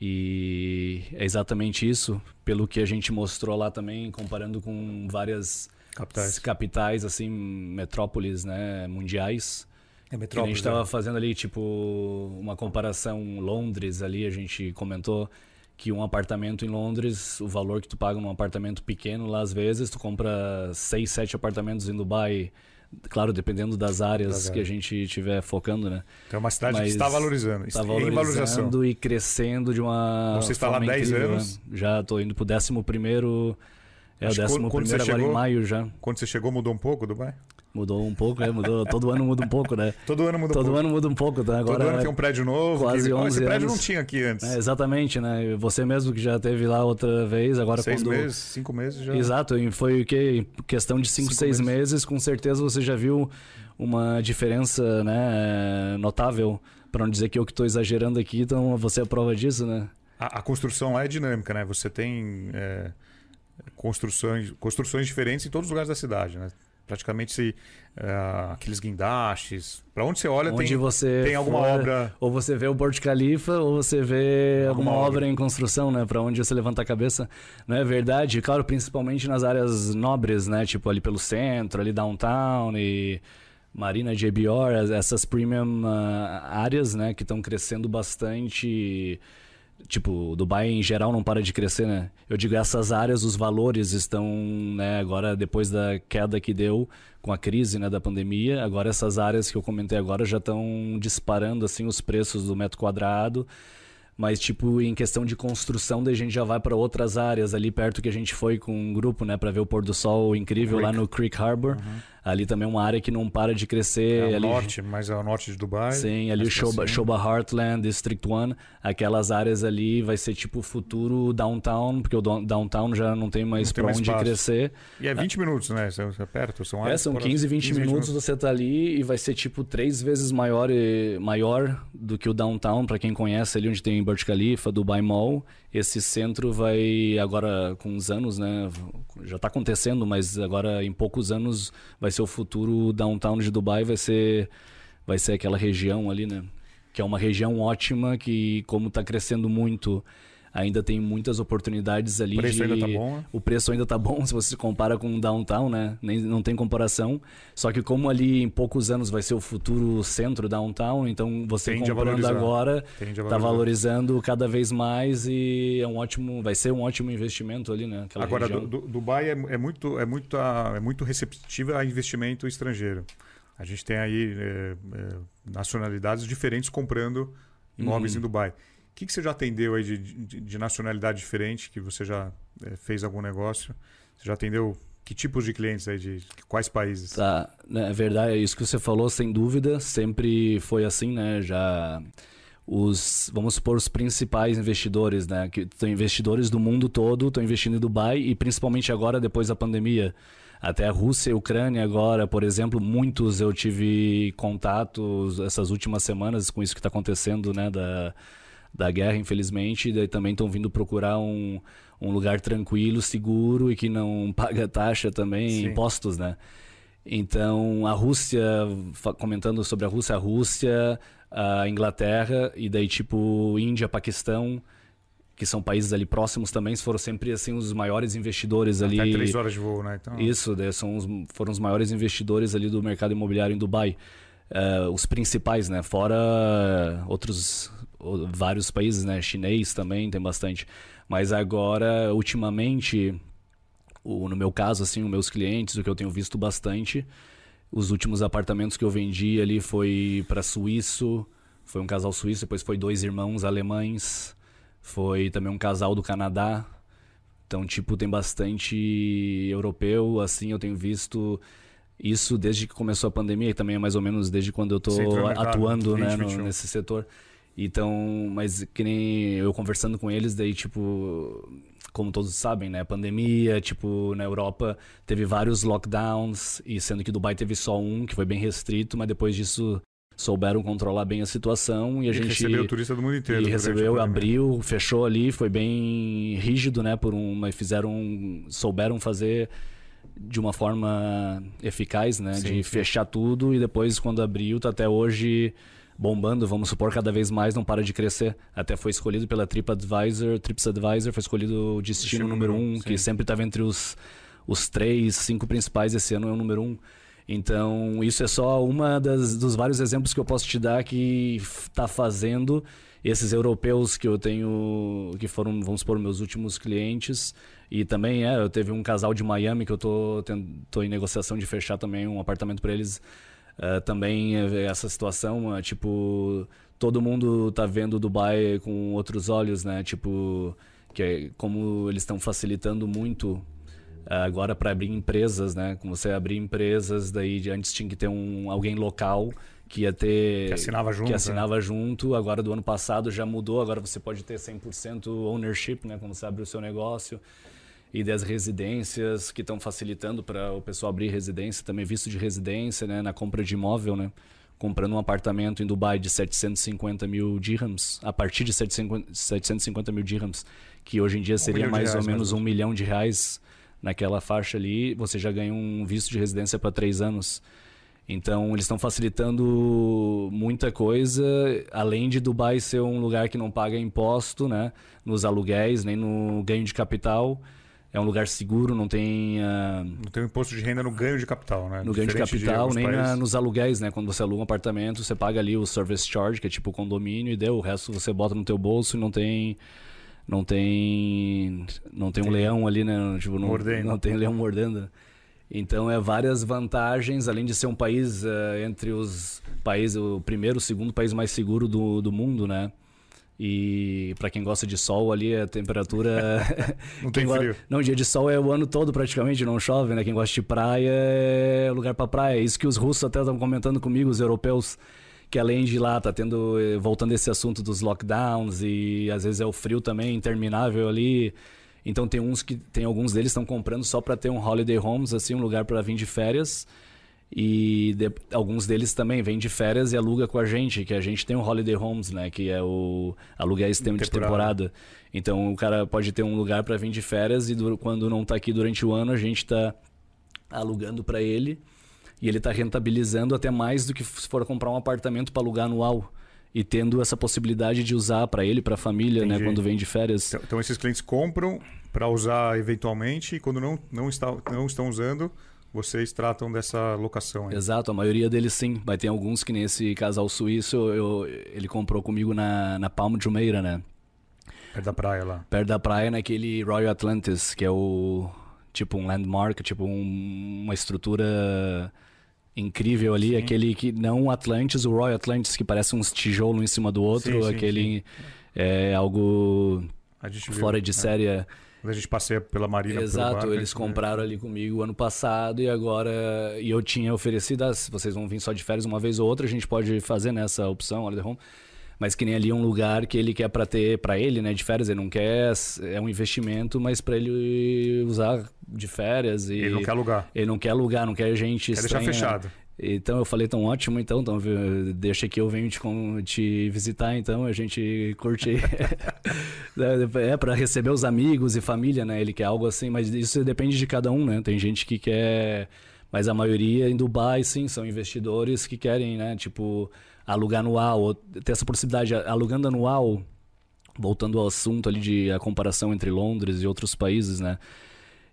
E é exatamente isso, pelo que a gente mostrou lá também, comparando com várias capitais, capitais assim, metrópoles, né, mundiais. É metrópole. A gente estava é. fazendo ali tipo uma comparação Londres ali, a gente comentou que um apartamento em Londres, o valor que tu paga num apartamento pequeno lá às vezes, tu compra seis, sete apartamentos em Dubai, claro, dependendo das áreas que a gente estiver focando, né? Então é uma cidade Mas que está valorizando, está valorizando valorização. e crescendo de uma Você está lá 10 anos? Né? Já estou indo para o décimo primeiro é Acho o décimo quando, primeiro agora chegou, em maio já. Quando você chegou, mudou um pouco Dubai? Mudou um pouco, né? Mudou, todo ano muda um pouco, né? todo ano muda um todo pouco. Todo ano muda um pouco, né? Agora, todo ano tem um prédio novo. Quase que... 11 Esse prédio anos. não tinha aqui antes. É, exatamente, né? Você mesmo que já teve lá outra vez, agora seis quando... meses, cinco meses já. Exato, e foi o que? Questão de cinco, cinco seis meses. meses, com certeza você já viu uma diferença, né? Notável. Para não dizer que eu que estou exagerando aqui, então você é prova disso, né? A, a construção lá é dinâmica, né? Você tem... É construções, construções diferentes em todos os lugares da cidade, né? Praticamente se, uh, aqueles guindastes. Para onde você olha onde tem, você tem alguma for, obra. Ou você vê o Burj Khalifa ou você vê alguma, alguma obra. em construção, né? Para onde você levanta a cabeça. Não é verdade? Claro, principalmente nas áreas nobres, né? Tipo ali pelo centro, ali downtown e Marina Ebior, essas premium uh, áreas, né? Que estão crescendo bastante tipo, Dubai em geral não para de crescer, né? Eu digo, essas áreas, os valores estão, né, agora depois da queda que deu com a crise, né, da pandemia, agora essas áreas que eu comentei agora já estão disparando assim os preços do metro quadrado. Mas, tipo, em questão de construção, daí a gente já vai para outras áreas ali perto que a gente foi com um grupo, né, para ver o pôr do sol incrível Creek. lá no Creek Harbor. Uhum. Ali também é uma área que não para de crescer. É ali... norte, mais ao norte de Dubai. Sim, ali o Shoba, Shoba Heartland, District 1, aquelas áreas ali vai ser tipo o futuro downtown, porque o downtown já não tem mais para onde espaço. crescer. E é 20 minutos, né? É perto, são áreas. É, são 15, 20, 15, 20 minutos, minutos você tá ali e vai ser tipo três vezes maior, maior do que o downtown, para quem conhece ali onde tem Burj Khalifa, Dubai Mall. Esse centro vai agora com uns anos, né? Já está acontecendo, mas agora em poucos anos vai ser o futuro downtown de Dubai, vai ser vai ser aquela região ali, né? Que é uma região ótima que como está crescendo muito ainda tem muitas oportunidades ali. O preço de... ainda tá bom, né? O preço ainda tá bom se você compara com o downtown, né? Nem, não tem comparação. Só que como ali em poucos anos vai ser o futuro centro downtown, então você Tende comprando agora tá valorizando cada vez mais e é um ótimo, vai ser um ótimo investimento ali, né? Aquela agora, Dubai é, é, muito, é, muito, é muito receptiva a investimento estrangeiro. A gente tem aí é, é, nacionalidades diferentes comprando imóveis uhum. em Dubai. O que, que você já atendeu aí de, de, de nacionalidade diferente, que você já é, fez algum negócio? Você já atendeu que tipos de clientes aí, de quais países? Tá, né, é verdade, é isso que você falou, sem dúvida, sempre foi assim, né? Já os, vamos supor, os principais investidores, né? Que são investidores do mundo todo, estão investindo em Dubai e principalmente agora, depois da pandemia. Até a Rússia e a Ucrânia agora, por exemplo, muitos eu tive contatos essas últimas semanas com isso que está acontecendo, né? Da, da guerra, infelizmente, e daí também estão vindo procurar um, um lugar tranquilo, seguro e que não paga taxa também, Sim. impostos, né? Então, a Rússia, comentando sobre a Rússia, a Rússia, a Inglaterra e daí tipo Índia, Paquistão, que são países ali próximos também, foram sempre assim os maiores investidores ali. Até três horas de voo, né? Então... Isso, são os, foram os maiores investidores ali do mercado imobiliário em Dubai. Uh, os principais, né? Fora outros vários países, né? Chinês também tem bastante. Mas agora, ultimamente, o, no meu caso, assim, os meus clientes, o que eu tenho visto bastante, os últimos apartamentos que eu vendi ali foi para suíço, foi um casal suíço, depois foi dois irmãos alemães, foi também um casal do Canadá. Então, tipo, tem bastante europeu, assim, eu tenho visto isso desde que começou a pandemia e também é mais ou menos desde quando eu estou atuando, né, no, nesse setor. Então, mas que nem eu conversando com eles, daí, tipo, como todos sabem, né? Pandemia, tipo, na Europa teve vários lockdowns, e sendo que Dubai teve só um, que foi bem restrito, mas depois disso souberam controlar bem a situação e a e gente recebeu turista do mundo inteiro. E recebeu, abriu, fechou ali, foi bem rígido, né? Por um, mas fizeram, souberam fazer de uma forma eficaz, né? Sim, de sim. fechar tudo e depois quando abriu, tá até hoje bombando, vamos supor, cada vez mais não para de crescer. Até foi escolhido pela TripAdvisor, TripAdvisor foi escolhido o destino, destino número um, sim. que sempre estava entre os, os três, cinco principais, esse ano é o número um. Então, isso é só uma das, dos vários exemplos que eu posso te dar que está fazendo esses europeus que eu tenho, que foram, vamos supor, meus últimos clientes. E também, é, eu teve um casal de Miami que eu tô, tô em negociação de fechar também um apartamento para eles Uh, também essa situação, uh, tipo, todo mundo tá vendo Dubai com outros olhos, né? Tipo, que é, como eles estão facilitando muito uh, agora para abrir empresas, né? Como você abrir empresas, daí antes tinha que ter um alguém local que ia ter que assinava junto, que assinava né? junto. Agora do ano passado já mudou, agora você pode ter 100% ownership, né, quando você abre o seu negócio e das residências que estão facilitando para o pessoal abrir residência, também visto de residência, né, na compra de imóvel, né? Comprando um apartamento em Dubai de 750 mil dirhams, a partir de 750 mil dirhams, que hoje em dia seria um mais reais, ou menos um milhão de reais naquela faixa ali, você já ganha um visto de residência para três anos. Então, eles estão facilitando muita coisa, além de Dubai ser um lugar que não paga imposto né, nos aluguéis, nem no ganho de capital é um lugar seguro, não tem. Uh... Não tem imposto de renda no ganho de capital, né? No ganho de capital, de nem na, nos aluguéis, né? Quando você aluga um apartamento, você paga ali o service charge, que é tipo o condomínio, e deu. O resto você bota no teu bolso e não tem. Não tem. Não tem, tem. um leão ali, né? Tipo, não, mordendo. não tem leão mordendo. Então é várias vantagens, além de ser um país uh, entre os países, o primeiro, o segundo país mais seguro do, do mundo, né? E para quem gosta de sol ali, a temperatura. não tem frio. Gosta... Não, dia de sol é o ano todo praticamente, não chove, né? Quem gosta de praia é lugar para praia. Isso que os russos até estão comentando comigo, os europeus, que além de lá tá tendo. Eh, voltando esse assunto dos lockdowns e às vezes é o frio também interminável ali. Então tem uns que. Tem alguns deles estão comprando só para ter um holiday homes, assim, um lugar para vir de férias. E de, alguns deles também vêm de férias e aluga com a gente, que a gente tem o Holiday Homes, né? Que é o aluguéis de temporada. Então o cara pode ter um lugar para vir de férias e do, quando não está aqui durante o ano, a gente está alugando para ele e ele está rentabilizando até mais do que se for comprar um apartamento para alugar anual e tendo essa possibilidade de usar para ele, para a família, né, quando vem de férias. Então, então esses clientes compram para usar eventualmente e quando não, não, está, não estão usando, vocês tratam dessa locação. Aí. Exato, a maioria deles sim. Vai ter alguns que nesse casal suíço eu, ele comprou comigo na, na Palma de Jumeira, né? Perto da praia lá. Perto da praia, naquele Royal Atlantis, que é o tipo um landmark, tipo um, uma estrutura incrível ali, sim. aquele que não Atlantis, o Royal Atlantis que parece uns tijolos em cima do outro, sim, sim, aquele é algo fora viu, de é. série. É. Quando a gente passeia pela Marina. Exato, eles né? compraram ali comigo ano passado e agora. E eu tinha oferecido, ah, se vocês vão vir só de férias uma vez ou outra, a gente pode fazer nessa opção, Holiday Home. Mas que nem ali um lugar que ele quer para ter para ele, né, de férias, ele não quer, é um investimento, mas para ele usar de férias e ele não quer alugar. Ele não quer alugar, não quer gente quer deixar fechado. Então eu falei, tão ótimo, então, então deixa que eu venho te, te visitar, então a gente curte. é para receber os amigos e família, né? Ele quer algo assim, mas isso depende de cada um, né? Tem gente que quer. Mas a maioria em Dubai, sim, são investidores que querem, né? Tipo, alugar anual, ou ter essa possibilidade. Alugando anual, voltando ao assunto ali de a comparação entre Londres e outros países, né?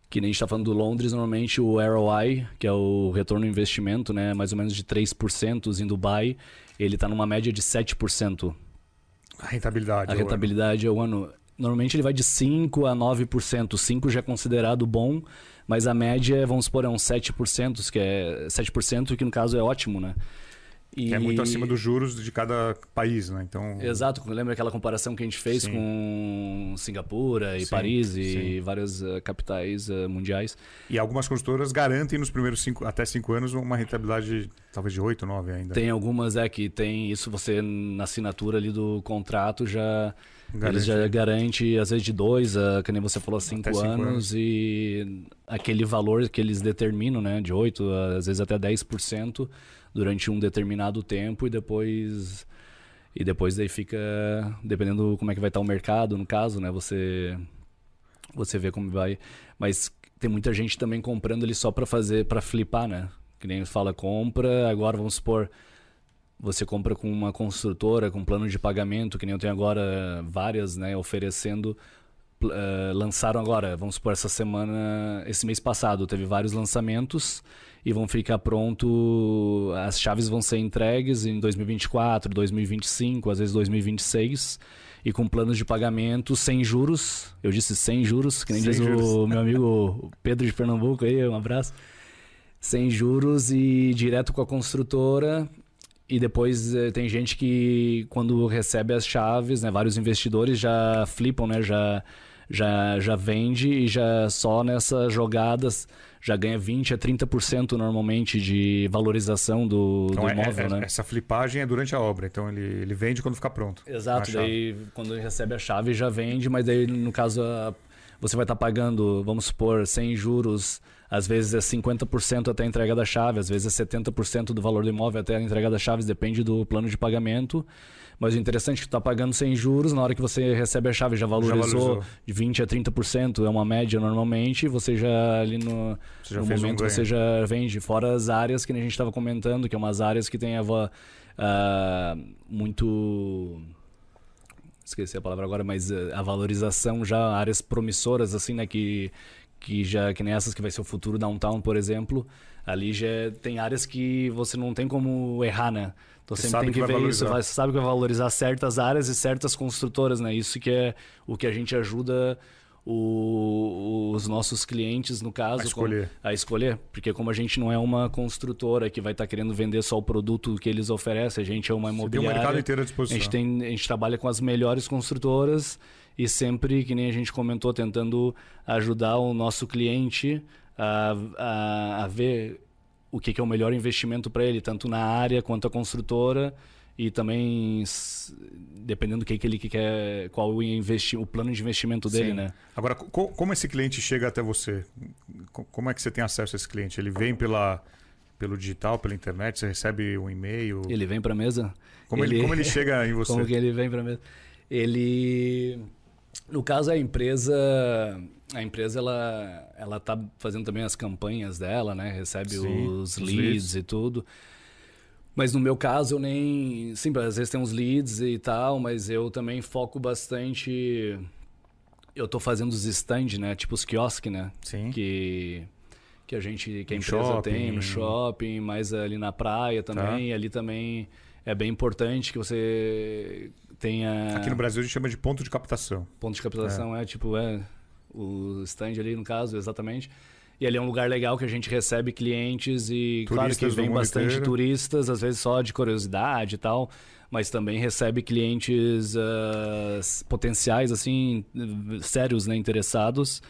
Que nem a gente está falando do Londres, normalmente o ROI, que é o retorno do investimento, né, mais ou menos de 3%, em Dubai, ele está numa média de 7%. A rentabilidade. A rentabilidade é o ano. Normalmente ele vai de 5 a 9%. 5 já é considerado bom, mas a média, vamos supor, é uns 7%, que é 7%, que no caso é ótimo, né? E... é muito acima dos juros de cada país, né? Então... Exato, lembra aquela comparação que a gente fez sim. com Singapura e sim, Paris e sim. várias uh, capitais uh, mundiais. E algumas construtoras garantem nos primeiros cinco, até cinco anos uma rentabilidade talvez de 8, 9 ainda. Tem algumas é que tem isso você na assinatura ali do contrato já garante. eles já garante às vezes de dois, uh, que nem você falou, cinco, cinco anos, anos, e aquele valor que eles determinam, né, de 8, às vezes até 10% durante um determinado tempo e depois e depois daí fica dependendo como é que vai estar o mercado no caso né você você vê como vai. Mas tem muita gente também comprando ele só para fazer para flipar né? Que nem fala compra agora vamos supor você compra com uma construtora com plano de pagamento que nem eu tenho agora várias né oferecendo uh, lançaram agora vamos supor essa semana esse mês passado teve vários lançamentos e vão ficar pronto. As chaves vão ser entregues em 2024, 2025, às vezes 2026 e com planos de pagamento sem juros. Eu disse sem juros, que nem sem diz juros. o meu amigo Pedro de Pernambuco aí, um abraço. Sem juros e direto com a construtora. E depois eh, tem gente que, quando recebe as chaves, né, vários investidores já flipam, né, já, já, já vende e já só nessas jogadas já ganha 20 a 30% normalmente de valorização do, então, do é, imóvel, é, né? Essa flipagem é durante a obra, então ele, ele vende quando ficar pronto. Exato, daí quando ele recebe a chave já vende, mas daí no caso você vai estar tá pagando, vamos supor, sem juros, às vezes é 50% até a entrega da chave, às vezes é 70% do valor do imóvel até a entrega das chaves, depende do plano de pagamento. Mas o interessante é que tu tá pagando sem juros, na hora que você recebe a chave já valorizou, já valorizou. de 20 a 30%, é uma média normalmente, você já ali no, já no momento um você já vende. Fora as áreas que a gente estava comentando, que é umas áreas que tem a, uh, muito esqueci a palavra agora, mas uh, a valorização já áreas promissoras assim, né, que que já que nem essas que vai ser o futuro downtown, por exemplo, ali já tem áreas que você não tem como errar, né? Então você sempre tem que, que ver valorizar. isso, você sabe que vai valorizar certas áreas e certas construtoras, né? Isso que é o que a gente ajuda o, os nossos clientes, no caso, a escolher. Com, a escolher. Porque como a gente não é uma construtora que vai estar tá querendo vender só o produto que eles oferecem, a gente é uma imobiliária. Tem um mercado inteiro à disposição. A gente, tem, a gente trabalha com as melhores construtoras e sempre, que nem a gente comentou, tentando ajudar o nosso cliente a, a, a ver o que, que é o melhor investimento para ele, tanto na área quanto a construtora e também dependendo do que, que ele quer, qual o, investi o plano de investimento dele, Sim. né? Agora, co como esse cliente chega até você? Como é que você tem acesso a esse cliente? Ele vem pela pelo digital, pela internet, você recebe um e-mail? Ele vem para a mesa? Como ele, ele, como ele chega em você? como que ele vem para a mesa? Ele no caso a empresa a empresa ela ela tá fazendo também as campanhas dela, né? Recebe Sim, os, leads, leads e tudo. Mas no meu caso eu nem, sim, às vezes tem uns leads e tal, mas eu também foco bastante eu tô fazendo os stand, né? Tipo os quiosques, né? Sim. Que que a gente que a empresa shopping. tem no shopping, mais ali na praia também, tá. ali também é bem importante que você tenha Aqui no Brasil a gente chama de ponto de captação. Ponto de captação é, é tipo é o stand ali, no caso, exatamente. E ali é um lugar legal que a gente recebe clientes e, turistas claro que vem bastante inteiro. turistas, às vezes só de curiosidade e tal, mas também recebe clientes uh, potenciais, assim, sérios, né, interessados.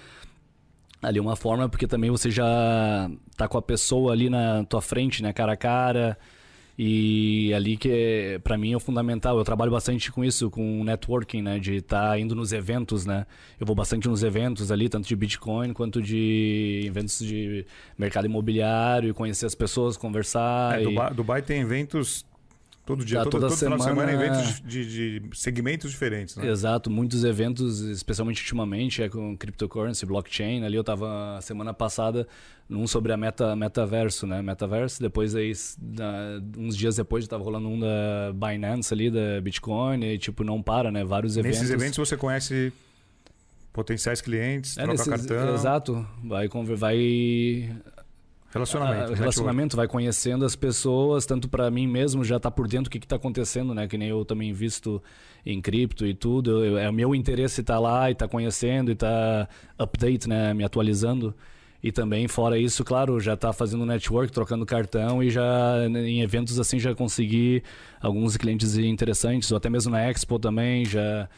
Ali é uma forma, porque também você já tá com a pessoa ali na tua frente, né, cara a cara, E ali que para mim é o fundamental. Eu trabalho bastante com isso, com networking, né, de estar tá indo nos eventos, né? Eu vou bastante nos eventos ali, tanto de Bitcoin quanto de eventos de mercado imobiliário, e conhecer as pessoas, conversar. É, e... Dubai, Dubai tem eventos Todo dia, tá, todo, toda todo semana, semana, eventos de, de, segmentos diferentes, né? Exato, muitos eventos, especialmente ultimamente, é com cryptocurrency, blockchain. Ali eu estava semana passada num sobre a meta, metaverso, né? Metaverso. Depois aí, uns dias depois, estava rolando um da Binance ali, da Bitcoin, e tipo, não para, né? Vários eventos. Nesses eventos você conhece potenciais clientes, é, troca nesses, cartão. Exato, vai, vai Relacionamento. Ah, relacionamento, vai conhecendo as pessoas, tanto para mim mesmo já tá por dentro do que, está acontecendo, né? Que nem eu também visto em cripto e tudo. Eu, é o meu interesse estar tá lá e estar tá conhecendo e estar tá update, né? Me atualizando. E também, fora isso, claro, já tá fazendo network, trocando cartão e já em eventos assim já consegui alguns clientes interessantes, ou até mesmo na Expo também, já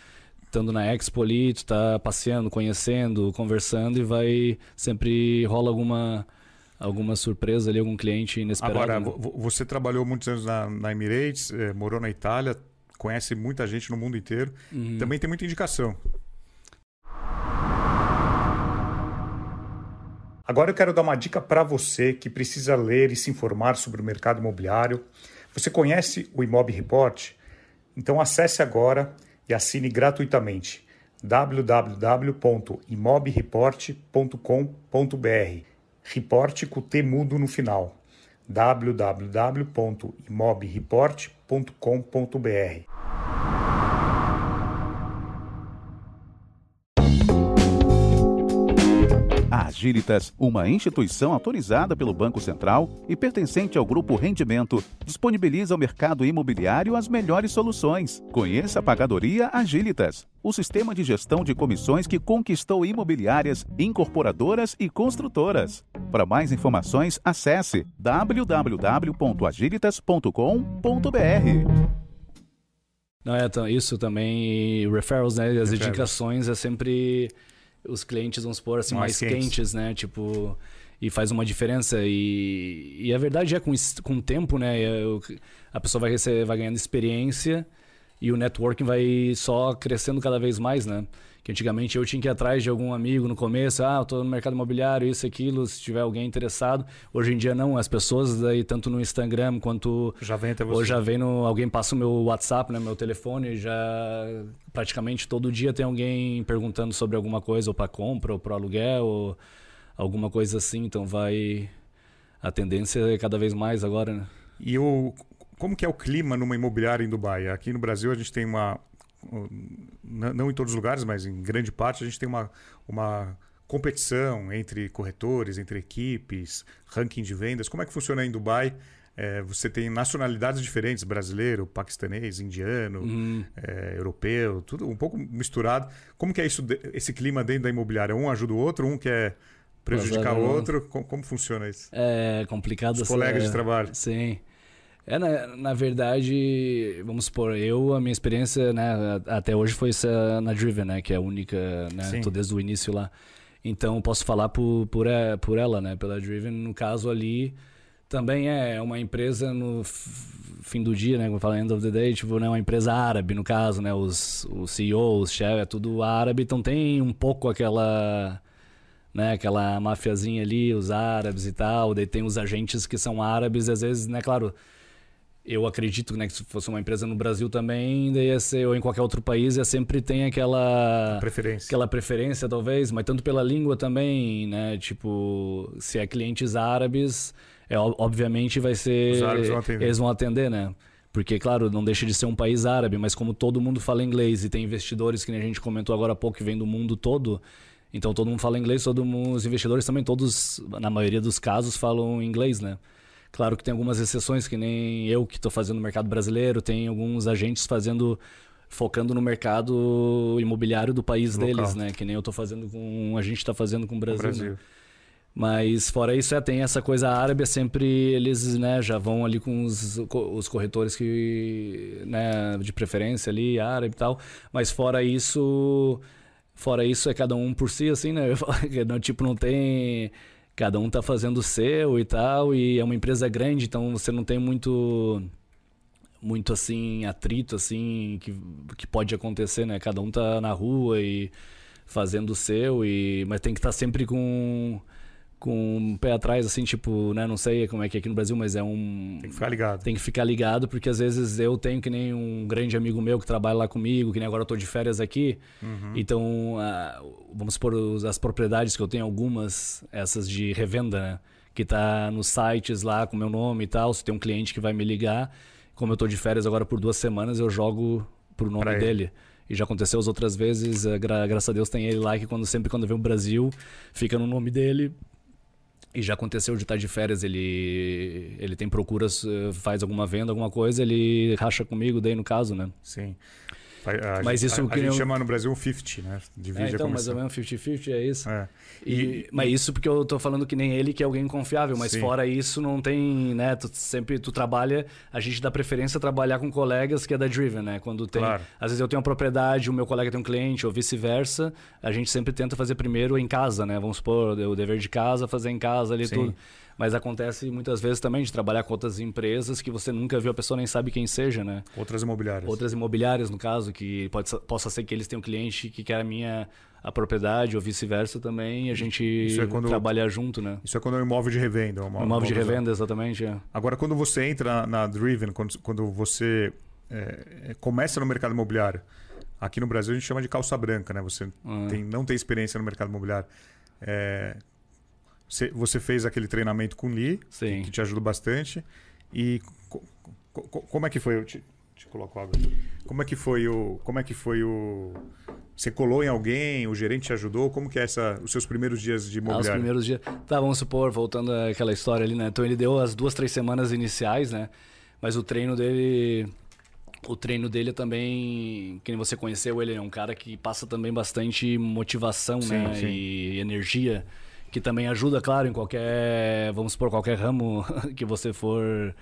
estando na Expo ali, tu tá passeando, conhecendo, conversando e vai sempre rola alguma alguma surpresa ali, algum cliente inesperado? Agora, né? você trabalhou muitos anos na, na Emirates, eh, morou na Itália, conhece muita gente no mundo inteiro. Uhum. Também tem muita indicação. Agora eu quero dar uma dica para você que precisa ler e se informar sobre o mercado imobiliário. Você conhece o Imob Report? Então acesse agora e assine gratuitamente www.imobreport.com.br report com T mudo no final. Www.imobreport.com.br Agilitas, uma instituição autorizada pelo Banco Central e pertencente ao Grupo Rendimento, disponibiliza ao mercado imobiliário as melhores soluções. Conheça a Pagadoria Agilitas, o sistema de gestão de comissões que conquistou imobiliárias, incorporadoras e construtoras. Para mais informações, acesse www.agilitas.com.br. Não é isso também, referrals, né? As referrals. indicações é sempre os clientes, vamos supor, assim, mais, mais quentes. quentes, né? Tipo, e faz uma diferença. E, e a verdade é, com, com o tempo, né? Eu, a pessoa vai, receber, vai ganhando experiência e o networking vai só crescendo cada vez mais, né? Que antigamente eu tinha que ir atrás de algum amigo no começo, ah, eu tô no mercado imobiliário, isso, aquilo, se tiver alguém interessado. Hoje em dia não, as pessoas daí, tanto no Instagram quanto... Já vem até você. Ou já vem no... Alguém passa o meu WhatsApp, né, meu telefone, já praticamente todo dia tem alguém perguntando sobre alguma coisa, ou para compra, ou para aluguel, ou alguma coisa assim. Então vai... A tendência é cada vez mais agora, né? E o, como que é o clima numa imobiliária em Dubai? Aqui no Brasil a gente tem uma não em todos os lugares, mas em grande parte, a gente tem uma, uma competição entre corretores, entre equipes, ranking de vendas. Como é que funciona em Dubai? É, você tem nacionalidades diferentes, brasileiro, paquistanês, indiano, uhum. é, europeu, tudo um pouco misturado. Como que é isso, esse clima dentro da imobiliária? Um ajuda o outro, um quer prejudicar o outro? Como, como, funciona isso? É complicado. Os colegas de trabalho. Sim. É, na, na verdade, vamos supor, eu, a minha experiência, né, até hoje foi essa na Driven, né, que é a única, né, tô desde o início lá. Então, posso falar por, por, é, por ela, né, pela Driven. No caso ali, também é uma empresa no fim do dia, né, como eu falo, end of the day, tipo, né, uma empresa árabe, no caso, né, os, os CEOs, os chefes, é tudo árabe, então tem um pouco aquela né, aquela mafiazinha ali, os árabes e tal, daí tem os agentes que são árabes, às vezes, né, claro, eu acredito né, que se fosse uma empresa no Brasil também, ia ser, ou em qualquer outro país, ia sempre tem aquela preferência. aquela preferência, talvez, mas tanto pela língua também, né? Tipo, se é clientes árabes, é, obviamente vai ser. Os árabes vão atender. Eles vão atender, né? Porque, claro, não deixa de ser um país árabe, mas como todo mundo fala inglês e tem investidores que a gente comentou agora há pouco que vem do mundo todo, então todo mundo fala inglês, todo mundo, os investidores também, todos, na maioria dos casos, falam inglês, né? Claro que tem algumas exceções, que nem eu que estou fazendo no mercado brasileiro, tem alguns agentes fazendo focando no mercado imobiliário do país Local. deles, né? Que nem eu estou fazendo com a gente está fazendo com o Brasil. Brasil. Né? Mas fora isso, é, tem essa coisa árabe, sempre eles né, já vão ali com os, os corretores que, né, de preferência ali, árabe e tal. Mas fora isso, fora isso é cada um por si, assim, né? Não, tipo, não tem cada um tá fazendo o seu e tal, e é uma empresa grande, então você não tem muito muito assim atrito assim que, que pode acontecer, né? Cada um tá na rua e fazendo o seu e mas tem que estar tá sempre com com um pé atrás, assim, tipo, né? Não sei como é que é aqui no Brasil, mas é um. Tem que ficar ligado. Tem que ficar ligado, porque às vezes eu tenho que nem um grande amigo meu que trabalha lá comigo, que nem agora eu tô de férias aqui. Uhum. Então, vamos supor, as propriedades que eu tenho, algumas, essas de revenda, né? Que tá nos sites lá com meu nome e tal. Se tem um cliente que vai me ligar, como eu tô de férias agora por duas semanas, eu jogo pro nome dele. E já aconteceu as outras vezes, eh, gra graças a Deus tem ele lá que quando sempre quando vem o Brasil, fica no nome dele e já aconteceu de estar de férias, ele ele tem procuras, eh, faz alguma venda, alguma coisa, ele racha comigo, daí no caso, né? Sim. A, mas isso a, a gente eu... chama no Brasil um 50, né? Divide é, então, mais ou menos 50-50 é isso. É. E, e, mas isso porque eu tô falando que nem ele que é alguém confiável, mas sim. fora isso não tem, né? Tu sempre tu trabalha, a gente dá preferência a trabalhar com colegas que é da Driven, né? Quando tem, claro. às vezes eu tenho uma propriedade, o meu colega tem um cliente ou vice-versa, a gente sempre tenta fazer primeiro em casa, né? Vamos supor, o dever de casa, fazer em casa ali sim. tudo. Mas acontece muitas vezes também de trabalhar com outras empresas que você nunca viu, a pessoa nem sabe quem seja, né? Outras imobiliárias. Outras imobiliárias, no caso, que pode, possa ser que eles tenham um cliente que quer a minha a propriedade ou vice-versa também, e a gente é quando, trabalhar junto, né? Isso é quando é um imóvel de revenda. Um imóvel, de revenda, exatamente. É. Agora, quando você entra na, Driven, quando, quando você é, é, começa no mercado imobiliário, aqui no Brasil a gente chama de calça branca, né? Você ah. tem, não tem experiência no mercado imobiliário. É, você fez aquele treinamento com o Lee, Sim. que te ajudou bastante. E co co como é que foi? Eu te, te coloco água. Como é que foi o. Como é que foi o. Você colou em alguém, o gerente te ajudou? Como que é essa, os seus primeiros dias de imobiliário? Ah, os primeiros dias. Tá, vamos supor, voltando àquela história ali, né? Então ele deu as duas, três semanas iniciais, né? Mas o treino dele. O treino dele também. Quem você conheceu, ele é um cara que passa também bastante motivação, sim, né? Sim. E energia que também ajuda, claro, em qualquer, vamos supor, qualquer ramo que você for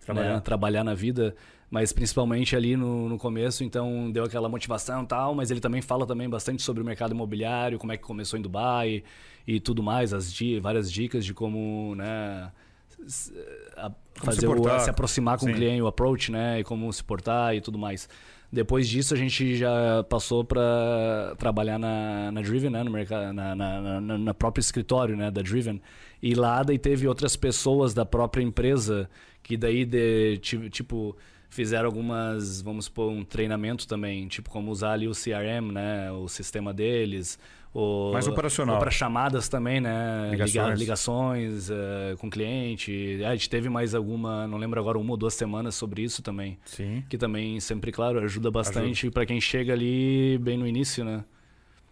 trabalhar, né, trabalhar na vida, mas principalmente ali no, no começo, então deu aquela motivação e tal, mas ele também fala também bastante sobre o mercado imobiliário, como é que começou em Dubai e tudo mais, as várias dicas de como, né, fazer se, o, se aproximar com Sim. o cliente, o approach, né, e como se portar e tudo mais. Depois disso, a gente já passou para trabalhar na, na Driven, né? no mercado, na, na, na, na próprio escritório né? da Driven. E lá daí teve outras pessoas da própria empresa que daí, de, tipo, fizeram algumas, vamos supor, um treinamento também, tipo, como usar ali o CRM, né? O sistema deles, o, Mais operacional. Para chamadas também, né? Ligações, ligações uh, com cliente. A gente teve mais alguma, não lembro agora, uma ou duas semanas sobre isso também. Sim. Que também sempre, claro, ajuda bastante para quem chega ali bem no início, né?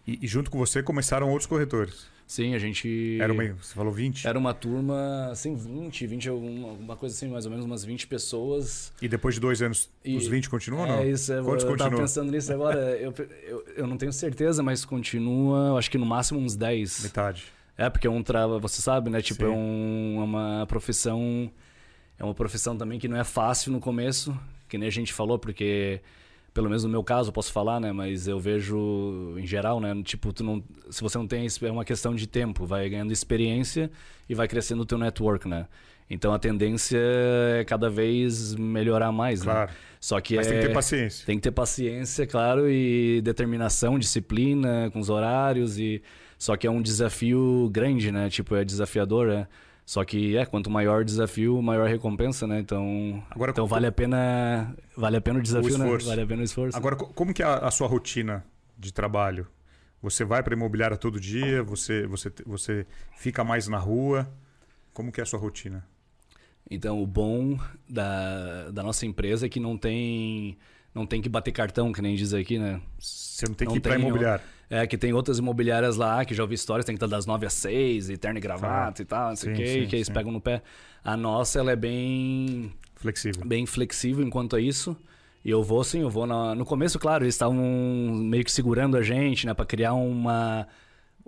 E, e junto com você começaram outros corretores. Sim, a gente. Era uma, você falou 20? Era uma turma, assim, 20, 20, alguma, uma coisa assim, mais ou menos umas 20 pessoas. E depois de dois anos, e, os 20 continuam ou não? É isso, é, Quantos eu continuam? tava pensando nisso agora. eu, eu, eu, não tenho certeza, mas continua, acho que no máximo uns 10. Metade. É, porque é um trabalho, você sabe, né? Tipo, é, um, é uma profissão. É uma profissão também que não é fácil no começo, que nem a gente falou, porque pelo menos no meu caso, posso falar, né? Mas eu vejo em geral, né? Tipo, tu não, se você não tem, é uma questão de tempo, vai ganhando experiência e vai crescendo o teu network, né? Então a tendência é cada vez melhorar mais, né? claro. né? Só que Mas é, tem que ter paciência. Tem que ter paciência, claro, e determinação, disciplina com os horários e só que é um desafio grande, né? Tipo, é desafiador, né? Só que é, quanto maior o desafio, maior recompensa, né? Então, Agora, então vale a pena, vale a pena o desafio, o né? Vale a pena o esforço. Agora, como que é a, a sua rotina de trabalho? Você vai para imobiliária todo dia? Você, você, você fica mais na rua? Como que é a sua rotina? Então, o bom da, da nossa empresa é que não tem não tem que bater cartão, que nem diz aqui, né? Você não tem não que ir para imobiliária. É, que tem outras imobiliárias lá, que já ouvi histórias, tem que estar das 9 às 6, e terno e gravata ah, e tal, não sei o quê, sim, que eles pegam no pé. A nossa, ela é bem... Flexível. Bem flexível enquanto a isso. E eu vou, sim, eu vou na... No começo, claro, eles estavam meio que segurando a gente, né? para criar uma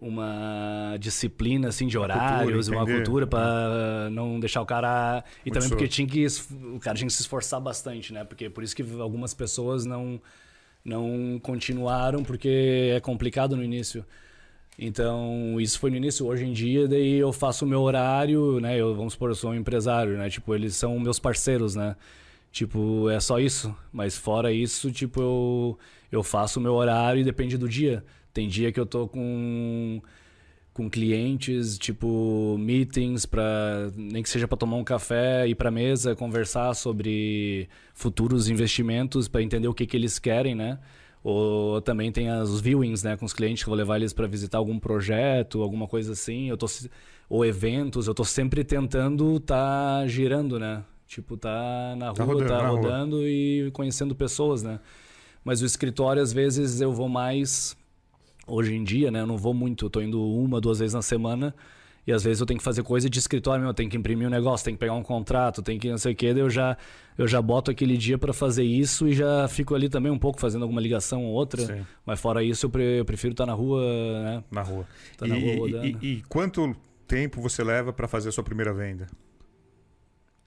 uma disciplina assim de horários, uma cultura para não deixar o cara e Muito também porque tinha que o cara tinha que se esforçar bastante, né? Porque por isso que algumas pessoas não não continuaram porque é complicado no início. Então, isso foi no início. Hoje em dia, daí eu faço o meu horário, né? Eu, vamos supor, eu sou um empresário, né? Tipo, eles são meus parceiros, né? Tipo, é só isso. Mas fora isso, tipo, eu, eu faço o meu horário e depende do dia. Tem dia que eu tô com com clientes, tipo meetings para nem que seja para tomar um café, ir para mesa, conversar sobre futuros investimentos para entender o que que eles querem, né? Ou também tem as viewings, né, com os clientes que eu vou levar eles para visitar algum projeto, alguma coisa assim. Eu tô ou eventos, eu tô sempre tentando tá girando, né? Tipo, tá na tá rua, tá rodando, tá rodando rua. e conhecendo pessoas, né? Mas o escritório às vezes eu vou mais hoje em dia, né? Eu não vou muito, eu tô indo uma, duas vezes na semana. E às vezes eu tenho que fazer coisa de escritório, eu tenho que imprimir um negócio, tenho que pegar um contrato, tenho que não sei o quê, daí eu já, eu já boto aquele dia para fazer isso e já fico ali também um pouco fazendo alguma ligação ou outra. Sim. Mas fora isso, eu, pre eu prefiro estar tá na rua, né? Na rua. Tá e, na rua rodando. E, e, e quanto tempo você leva para fazer a sua primeira venda?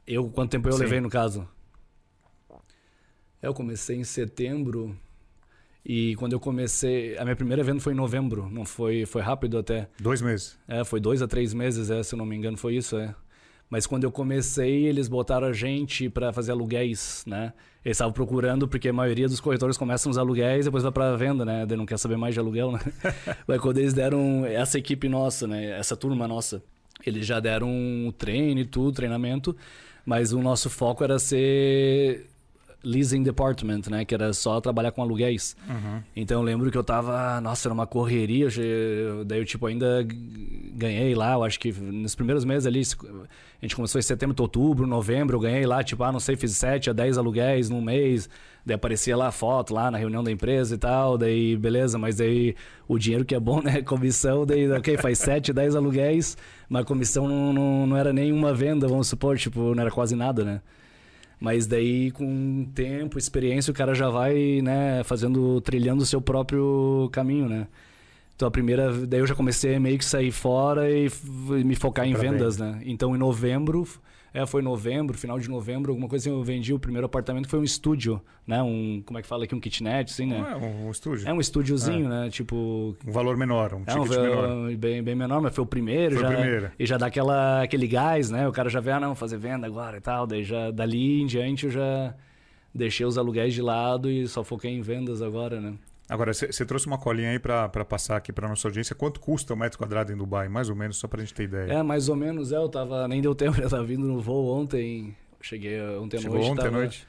Eu, quanto tempo eu Sim. levei no caso? Eu comecei em setembro, e quando eu comecei, a minha primeira venda foi em novembro, não foi, foi rápido até. Dois meses. É, foi dois a três meses, é, se eu não me engano, foi isso, é. Mas quando eu comecei, eles botaram a gente para fazer aluguéis, né? Eles estavam procurando, porque a maioria dos corretores começam os aluguéis e depois vai para venda, né? Daí não quer saber mais de aluguel, né? Mas quando eles deram essa equipe nossa, né? Essa turma nossa, eles já deram o treino e tudo, treinamento, mas o nosso foco era ser leasing department, né? Que era só trabalhar com aluguéis. Uhum. Então eu lembro que eu tava, nossa, era uma correria. Eu, daí eu, tipo, ainda ganhei lá, eu acho que nos primeiros meses ali, a gente começou em setembro, outubro, novembro, eu ganhei lá, tipo, ah, não sei, fiz 7 a 10 aluguéis num mês. Daí aparecia lá a foto lá na reunião da empresa e tal, daí beleza, mas daí o dinheiro que é bom, né? Comissão, daí, ok, faz 7, 10 aluguéis, mas a comissão não, não, não era nenhuma venda, vamos supor, tipo, não era quase nada, né? Mas daí, com tempo, experiência, o cara já vai, né, fazendo, trilhando o seu próprio caminho, né? Então a primeira, daí eu já comecei meio que sair fora e me focar em vendas, né? Então em novembro é, foi novembro, final de novembro, alguma coisa assim, eu vendi o primeiro apartamento, foi um estúdio, né? Um, como é que fala aqui, um kitnet, assim, né? Não é um, um estúdio. É um estúdiozinho, é. né? Tipo... Um valor menor, um é, um, menor. Bem, bem menor, mas foi o primeiro. Foi já, o primeiro. E já dá aquela, aquele gás, né? O cara já vê, ah, não, fazer venda agora e tal. Daí já, dali em diante eu já deixei os aluguéis de lado e só foquei em vendas agora, né? Agora, você trouxe uma colinha aí para passar aqui para nossa audiência. Quanto custa o um metro quadrado em Dubai? Mais ou menos, só para a gente ter ideia. É, mais ou menos. É, eu tava, nem deu tempo, eu tava vindo no voo ontem. Cheguei ontem à Chegou noite. ontem à noite?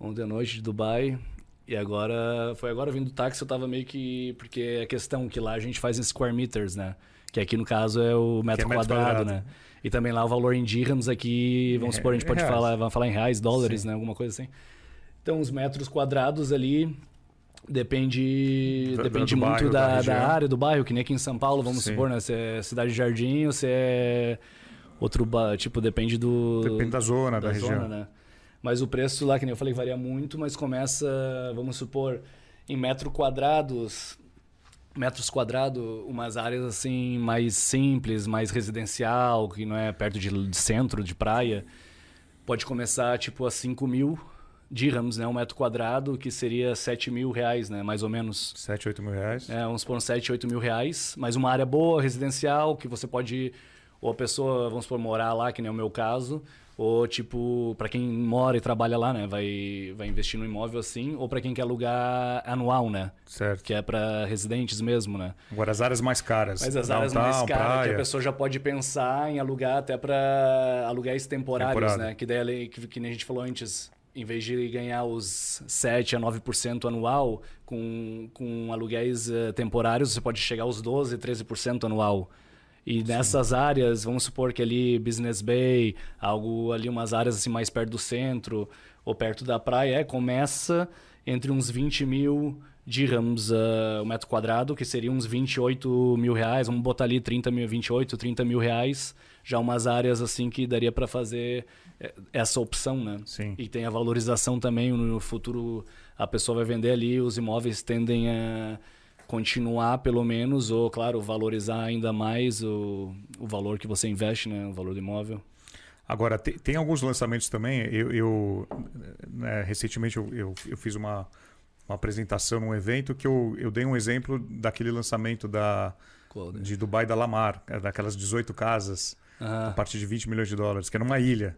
Ontem à noite de Dubai. E agora, foi agora vindo do táxi, eu tava meio que... Porque a questão que lá a gente faz em square meters, né? Que aqui no caso é o metro, é metro quadrado, quadrado, né? E também lá o valor em dirhams aqui, vamos supor, a gente pode falar, vamos falar em reais, dólares, Sim. né? Alguma coisa assim. Então, os metros quadrados ali, Depende, do, depende do muito bairro, da, da, da, área, do bairro, que nem aqui em São Paulo, vamos Sim. supor, né? Se é cidade de Jardim ou se é outro tipo, depende do. Depende da zona, da, da região. Zona, né? Mas o preço lá, que nem eu falei, varia muito, mas começa, vamos supor, em metros quadrados, metros quadrados, umas áreas assim mais simples, mais residencial, que não é perto de, de centro, de praia, pode começar tipo a 5 mil dirhams, né? Um metro quadrado, que seria 7 mil reais, né? Mais ou menos. 7, 8 mil reais. É, vamos supor 7, 8 mil reais. Mas uma área boa, residencial, que você pode... Ou a pessoa, vamos supor, morar lá, que nem é o meu caso. Ou, tipo, para quem mora e trabalha lá, né? Vai, vai investir no imóvel assim. Ou para quem quer alugar anual, né? Certo. Que é para residentes mesmo, né? Agora, as áreas mais caras. Mas as áreas mais caras, que a pessoa já pode pensar em alugar até para aluguéis temporários, Temporada. né? Que daí, que, que nem a gente falou antes, em vez de ganhar os 7 a 9% anual com, com aluguéis uh, temporários, você pode chegar aos 12, 13% anual. E nessas Sim. áreas, vamos supor que ali Business Bay, algo ali umas áreas assim mais perto do centro ou perto da praia, é, começa entre uns 20 mil dirhams uh, o metro quadrado, que seria uns 28 mil reais. Vamos botar ali 30 mil, 28, 30 mil reais. Já umas áreas assim que daria para fazer essa opção, né? Sim. E tem a valorização também. No futuro, a pessoa vai vender ali, os imóveis tendem a continuar, pelo menos, ou, claro, valorizar ainda mais o, o valor que você investe, né? O valor do imóvel. Agora, tem, tem alguns lançamentos também. Eu, eu né, recentemente, eu, eu, eu, fiz uma, uma apresentação num evento que eu, eu dei um exemplo daquele lançamento da de Dubai da Lamar, é daquelas 18 casas, a partir de 20 milhões de dólares, que era uma ilha.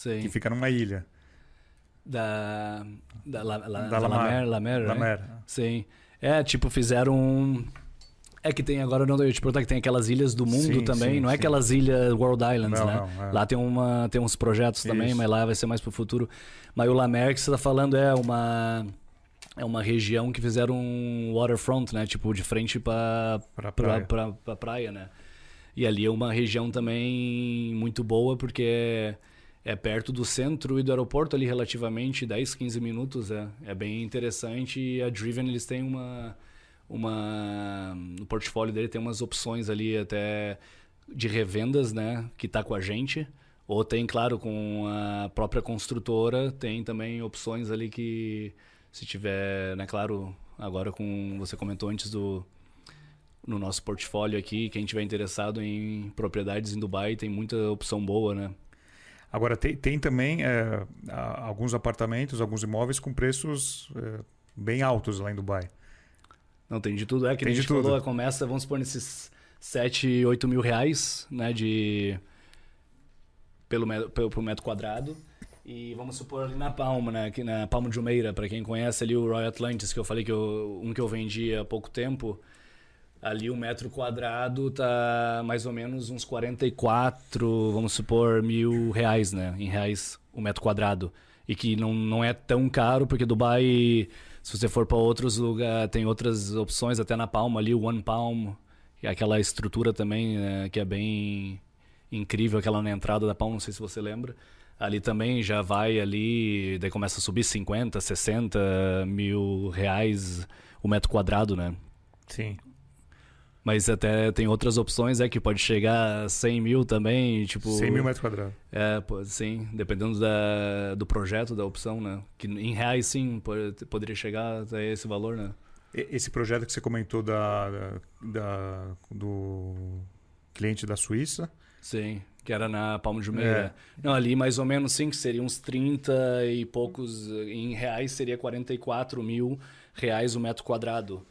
Sim. Que fica numa ilha. Da. Da, la, la, Da. Lamer, né? Lamer. Sim. É, tipo, fizeram. um- É que tem agora, não eu te perguntar que tem aquelas ilhas do mundo Sim, também, sim, não é sim. aquelas ilhas World Islands, Não, né? não, é. Lá tem, uma, tem uns projetos também, Isso. mas lá vai ser mais pro futuro. Mas o Lamer que você tá falando é uma. É uma região que fizeram um waterfront, né? Tipo, de frente pra, Pra pra, praia. pra, pra praia, né? E ali é uma região também muito boa, porque é, perto do centro e do aeroporto ali, relativamente, 10, 15 minutos. É, é bem interessante. E a Driven, eles têm uma, uma... No portfólio dele tem umas opções ali até de revendas, né? Que tá com a gente. Ou tem, claro, com a própria construtora, tem também opções ali que, se tiver, né, claro, agora com. Você comentou antes do. No nosso portfólio aqui, quem tiver interessado em propriedades em Dubai, tem muita opção boa, né? Agora, tem, tem também é, alguns apartamentos, alguns imóveis com preços é, bem altos lá em Dubai. Não, tem de tudo. É que Tem a de gente tudo. falou, começa, vamos supor, nesses 7, 8 mil reais, né, de... Pelo, pelo, pro metro quadrado. E vamos supor ali na Palma, né, aqui na Palma de Jumeira, para quem conhece ali o Royal Atlantis, que eu falei que eu, um que eu vendi há pouco tempo, ali o metro quadrado tá mais ou menos uns 44, vamos supor, mil reais, né, em reais o metro quadrado. E que não, não é tão caro, porque Dubai, se você for para outros lugares, tem outras opções, até na Palma ali, o One Palm, é aquela estrutura também né, que é bem incrível, aquela na entrada da Palma, não sei se você lembra. Ali também já vai ali, daí começa a subir 50, 60 mil reais o metro quadrado, né? Sim. Mas até tem outras opções, é que pode chegar a 100 mil também, tipo... 100 mil metros quadrados. É, pô, sim, dependendo da, do projeto, da opção, né? Que em reais, sim, pode- poderia chegar até esse valor, né? Esse projeto que você comentou da, da- da- do cliente da Suíça, Sim, que era na Palma de Jumeira. Não, ali mais ou menos, sim, que seria uns 30 e poucos, em reais seria 44 mil reais o metro quadrado.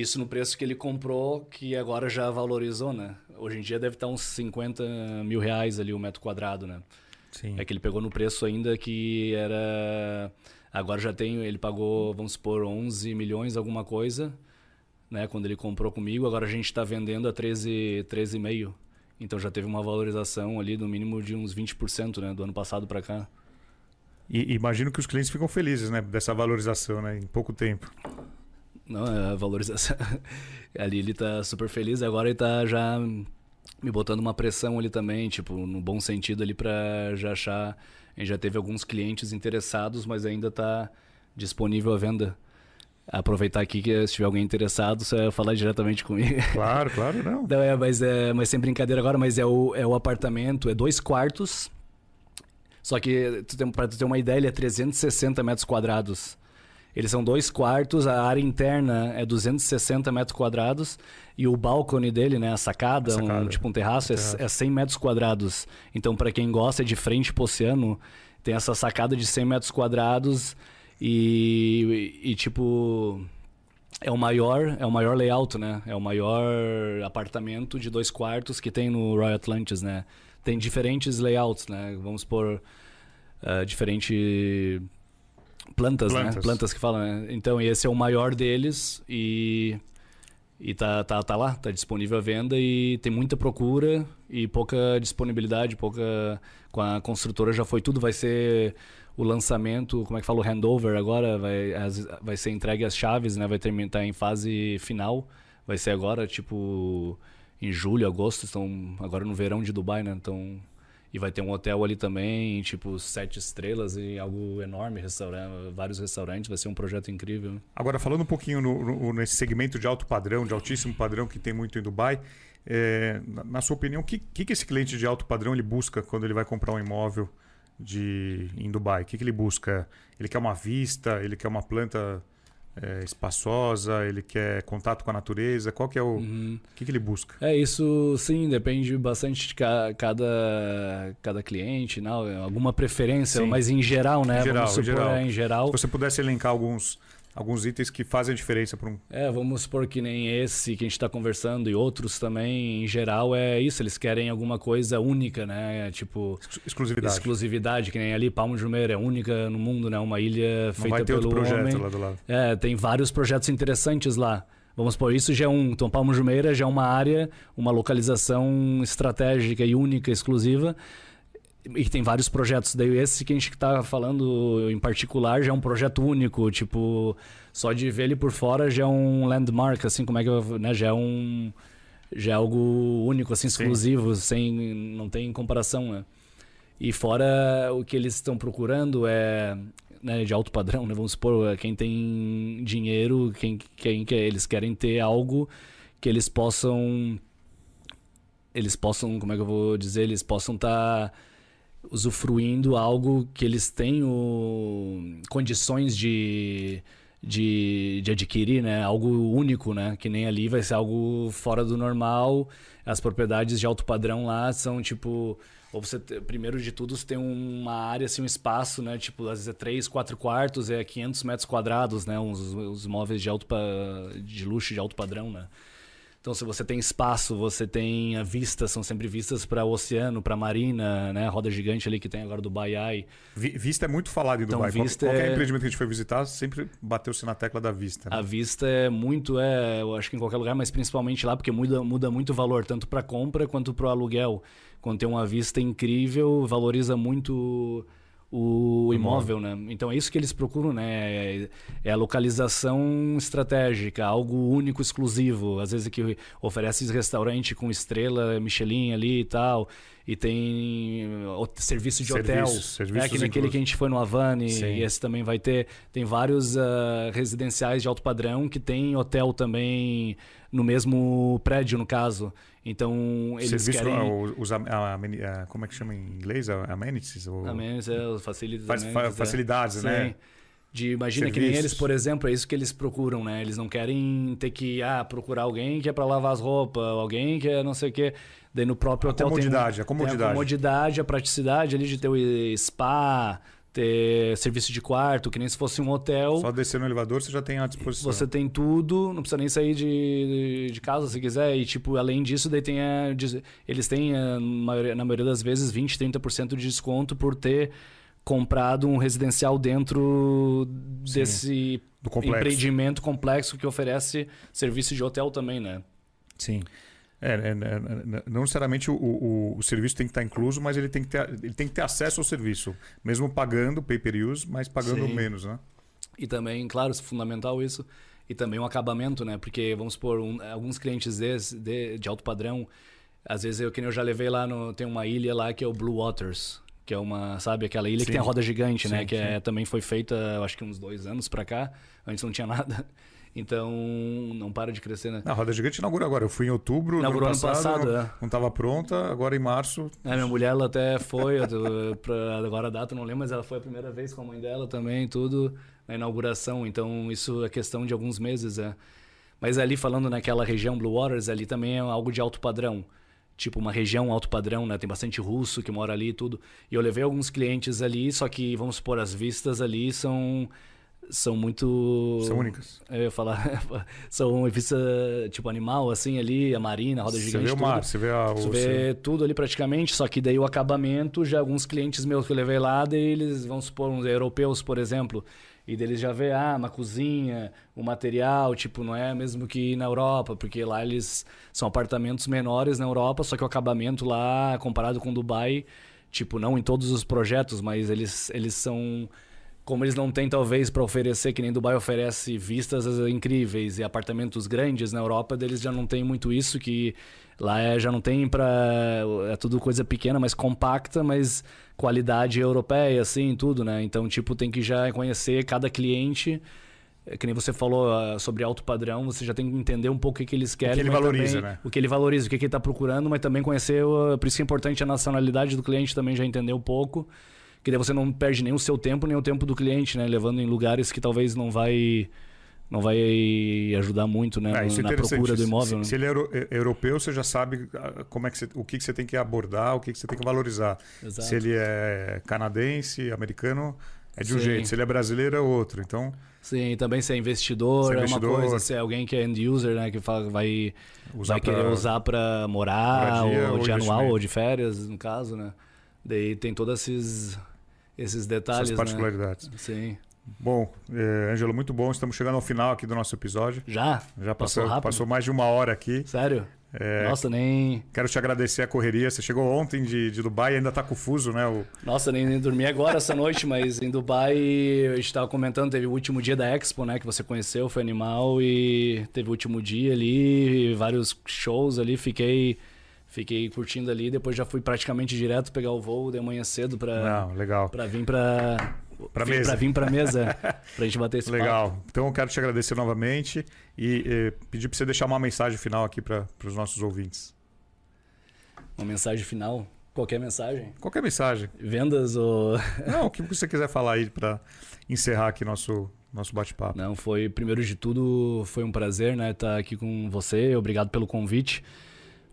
Isso no preço que ele comprou, que agora já valorizou, né? Hoje em dia deve estar uns 50 mil reais ali o metro quadrado, né? sim. É que ele pegou no preço ainda que era. Agora já tem. Ele pagou, vamos supor, 11 milhões, alguma coisa, né? Quando ele comprou comigo. Agora a gente está vendendo a 13, 13,5. Então já teve uma valorização ali no mínimo de uns 20%, né? Do ano passado para cá. E imagino que os clientes ficam felizes, né? Dessa valorização, né? Em pouco tempo. Não, é a valorização. ali ele tá super feliz. Agora ele tá já me botando uma pressão ali também, tipo, no bom sentido ali para já achar. A gente já teve alguns clientes interessados, mas ainda tá disponível à venda. Aproveitar aqui que se tiver alguém interessado, você vai falar diretamente comigo. Claro, claro, não. Não, é, mas, é, mas sem brincadeira agora, mas é o, é o apartamento, é dois quartos. Só que, pra tu ter uma ideia, ele é 360 metros quadrados. Eles são dois quartos, a área interna é 260 metros quadrados e o balcone dele, né, a sacada, A sacada. Um, tipo um terraço, é, terraço. é 100 metros quadrados. Então, para quem gosta, é de frente pro oceano, tem essa sacada de 100 metros quadrados e, e, e, tipo é o maior é o maior layout né é o maior apartamento de dois quartos que tem no Royal Atlantis né tem diferentes layouts né vamos por diferente plantas, Plantas. né plantas que falam né? então esse é o maior deles e e tá, tá, tá lá, tá disponível à venda e tem muita procura e pouca disponibilidade, pouca. Com a construtora já foi tudo, vai ser o lançamento, como é que fala, o handover agora, vai, as- vai ser entregue as chaves, né? Vai terminar tá em fase final. Vai ser agora, tipo, em julho, agosto, estão agora no verão de Dubai, né? Então. E vai ter um hotel ali também, tipo, sete estrelas e algo enorme, restaurante, vários restaurantes, vai ser um projeto incrível. Agora, falando um pouquinho no- no- nesse segmento de alto padrão, de altíssimo padrão que tem muito em Dubai, é, na, sua opinião, o que, que, que esse cliente de alto padrão ele busca quando ele vai comprar um imóvel de, em Dubai? O que, que ele busca? Ele quer uma vista? Ele quer uma planta é, espaçosa? Ele quer contato com a natureza? Qual que é o, Uhum. o que, que ele busca? É, isso sim, depende bastante de ca- cada, cada cliente, não, alguma preferência, Sim. mas em geral, né? Em geral, Vamos em supor, geral. é, em geral. Se você pudesse elencar alguns, alguns itens que fazem a diferença para um. É, vamos supor que nem esse que a gente está conversando e outros também, em geral, é isso. Eles querem alguma coisa única, né? Tipo. Exclusividade. Exclusividade, que nem ali, Palmo de Jumeiro é única no mundo, né? Uma ilha Não feita vai ter pelo outro projeto homem. lá do lado. É, tem vários projetos interessantes lá. Vamos supor, isso já é um. Então, Palmo Jumeira já é uma área, uma localização estratégica e única, exclusiva e tem vários projetos. Daí esse que a gente está falando em particular já é um projeto único, tipo, só de ver ele por fora já é um landmark, assim, como é que eu, né, já é um já é algo único, assim, exclusivo, Sim. sem não tem comparação, né? E fora o que eles estão procurando é né, de alto padrão, né? Vamos supor, quem tem dinheiro, quem, quem quer, eles querem ter algo que eles possam eles possam, como é que eu vou dizer, eles possam estar tá usufruindo algo que eles têm o, condições de, de, de adquirir, né? Algo único, né? Que nem ali vai ser algo fora do normal. As propriedades de alto padrão lá são tipo ou você primeiro de tudo você tem uma área assim um espaço né tipo às vezes é 3, 4 quartos é 500 metros quadrados né os, os móveis de alto de luxo de alto padrão né então, se você tem espaço, você tem a vista, são sempre vistas para o oceano, para a marina, né? A roda gigante ali que tem agora do Baiai. Vista é muito falado em então, Dubai. Vista qualquer é... empreendimento que a gente foi visitar, sempre bateu-se na tecla da vista. Né? A vista é muito, é, eu acho que em qualquer lugar, mas principalmente lá, porque muda, muda muito o valor, tanto para compra quanto para o aluguel. Quando tem uma vista incrível, valoriza muito o imóvel, né? Então é isso que eles procuram, né? É, é a localização estratégica, algo único, exclusivo. Às vezes que oferece restaurante com estrela Michelin ali e tal, e tem serviço de hotel. É que naquele que a gente foi no Havane, Sim. e esse também vai ter. Tem vários uh, residenciais de alto padrão que tem hotel também no mesmo prédio, no caso. Então, eles Serviço, querem... Os, a, a, a, como é que chama em inglês? Amenities? Ou... Amenities, é, facilidades. Fa amenities, facilidades, é. né? Sim. De, imagina Serviços. que nem eles, por exemplo, é isso que eles procuram, né? Eles não querem ter que ah, procurar alguém que é para lavar as roupas, alguém que é não sei o quê. Daí no próprio a hotel comodidade, tem, a comodidade. a comodidade, a praticidade ali de ter o spa, ter serviço de quarto, que nem se fosse um hotel. Só descer no elevador você já tem à disposição. Você tem tudo, não precisa nem sair de, de casa se quiser. E, tipo, além disso, daí tem a, eles têm, a, na maioria das vezes, 20%, 30% de desconto por ter comprado um residencial dentro Sim, desse complexo. empreendimento complexo que oferece serviço de hotel também, né? Sim. É, é, é, não necessariamente o, o, o, serviço tem que estar incluso, mas ele tem que ter, ele tem que ter acesso ao serviço, mesmo pagando pay per use, mas pagando Sim. menos, né? E também, claro, é fundamental isso, e também o um acabamento, né? Porque vamos supor, um, alguns clientes desse, de, de alto padrão, às vezes eu que eu já levei lá no tem uma ilha lá que é o Blue Waters, que é uma, sabe, aquela ilha sim. que tem a roda gigante, né? sim, né? Que é, também foi feita, acho que uns dois anos para cá. Antes não tinha nada. Então, não para de crescer, né? A Roda Gigante inaugura agora. Eu fui em outubro, Inaugurou ano passado, não, é. não estava pronta, agora em março. É, minha mulher ela até foi, pra, agora a data não lembro, mas ela foi a primeira vez com a mãe dela também, tudo na inauguração. Então, isso é questão de alguns meses, é. Mas ali falando naquela região Blue Waters, ali também é algo de alto padrão. Tipo, uma região alto padrão, né? Tem bastante russo que mora ali e tudo. E eu levei alguns clientes ali, só que, vamos supor, as vistas ali são são muito. São únicas. Eu ia falar. são vista tipo animal, assim, ali, a marina, a roda gigante. Você vê o mar, você vê a. Você vê tudo ali praticamente, só que daí o acabamento, já alguns clientes meus que eu levei lá, daí eles, vamos supor, uns europeus, por exemplo. E deles já vê, ah, uma cozinha, o material, tipo, não é mesmo que na Europa, porque lá eles são apartamentos menores na Europa, só que o acabamento lá, comparado com Dubai, tipo, não em todos os projetos, mas eles, eles são como eles não têm talvez para oferecer que nem Dubai oferece vistas incríveis e apartamentos grandes na Europa, deles já não tem muito isso que lá é, já não tem para é tudo coisa pequena, mas compacta, mas qualidade europeia assim, tudo, né? Então, tipo, tem que já conhecer cada cliente é, que nem você falou uh, sobre alto padrão, você já tem que entender um pouco o que, eles querem. O que ele valoriza, também, né? O que ele valoriza, o que, ele está procurando, mas também conhecer, uh, por isso que é importante a nacionalidade do cliente também já entender um pouco que daí você não perde nem o seu tempo, nem o tempo do cliente, né? Levando em lugares que talvez não vai não vai ajudar muito né, é, na procura do imóvel. Se, né? se ele é, é europeu, você já sabe ah, como é que você, o que, que você tem que abordar, o que, que você tem que valorizar. Exato. Se ele é canadense, americano, é de um Sim. jeito. Se ele é brasileiro, é outro. Então. Sim, também se é investidor, se é, investidor, é uma coisa. Se é alguém que é end user, né? Que fala, vai, usar vai querer usar para morar, ou, ou de anual, ou de férias, no caso, né? Daí tem todos esses, esses detalhes. Essas né? particularidades. Né? Sim. Bom, é, Ângelo, muito bom. Estamos chegando ao final aqui do nosso episódio. Já? Já passou, passou. Passou mais de uma hora aqui. Sério? É, Nossa, nem. Quero te agradecer a correria. Você chegou ontem de, de Dubai e ainda está confuso, né? O... Nossa, nem, nem dormi agora essa noite, mas em Dubai a gente estava comentando, teve o último dia da Expo, né? Que você conheceu, foi animal e teve o último dia ali, vários shows ali, fiquei. Fiquei curtindo ali, depois já fui praticamente direto pegar o voo de manhã cedo para para vir para para mesa. Para vir para mesa, para gente bater esse Legal. Papo. Então eu quero te agradecer novamente e, e pedir para você deixar uma mensagem final aqui para os nossos ouvintes. Uma mensagem final? Qualquer mensagem? Qualquer mensagem. Vendas ou. Não, o que você quiser falar aí para encerrar aqui nosso, nosso bate-papo. Não, foi, primeiro de tudo, foi um prazer né, estar aqui com você. Obrigado pelo convite.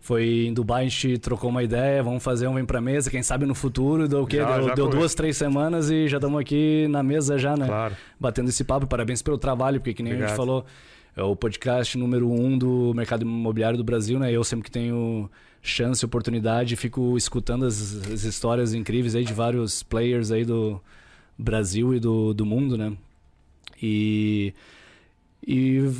Foi em Dubai, a gente trocou uma ideia, vamos fazer um Vem Pra Mesa, quem sabe no futuro, deu o quê? Já, deu, já deu duas, três semanas e já estamos aqui na mesa já, né? Claro. Batendo esse papo. Parabéns pelo trabalho, porque que nem Obrigado. a gente falou, é o podcast número um do mercado imobiliário do Brasil, né? Eu sempre que tenho chance, oportunidade, fico escutando as, as histórias incríveis aí de vários players aí do Brasil e do, do mundo, né? E... E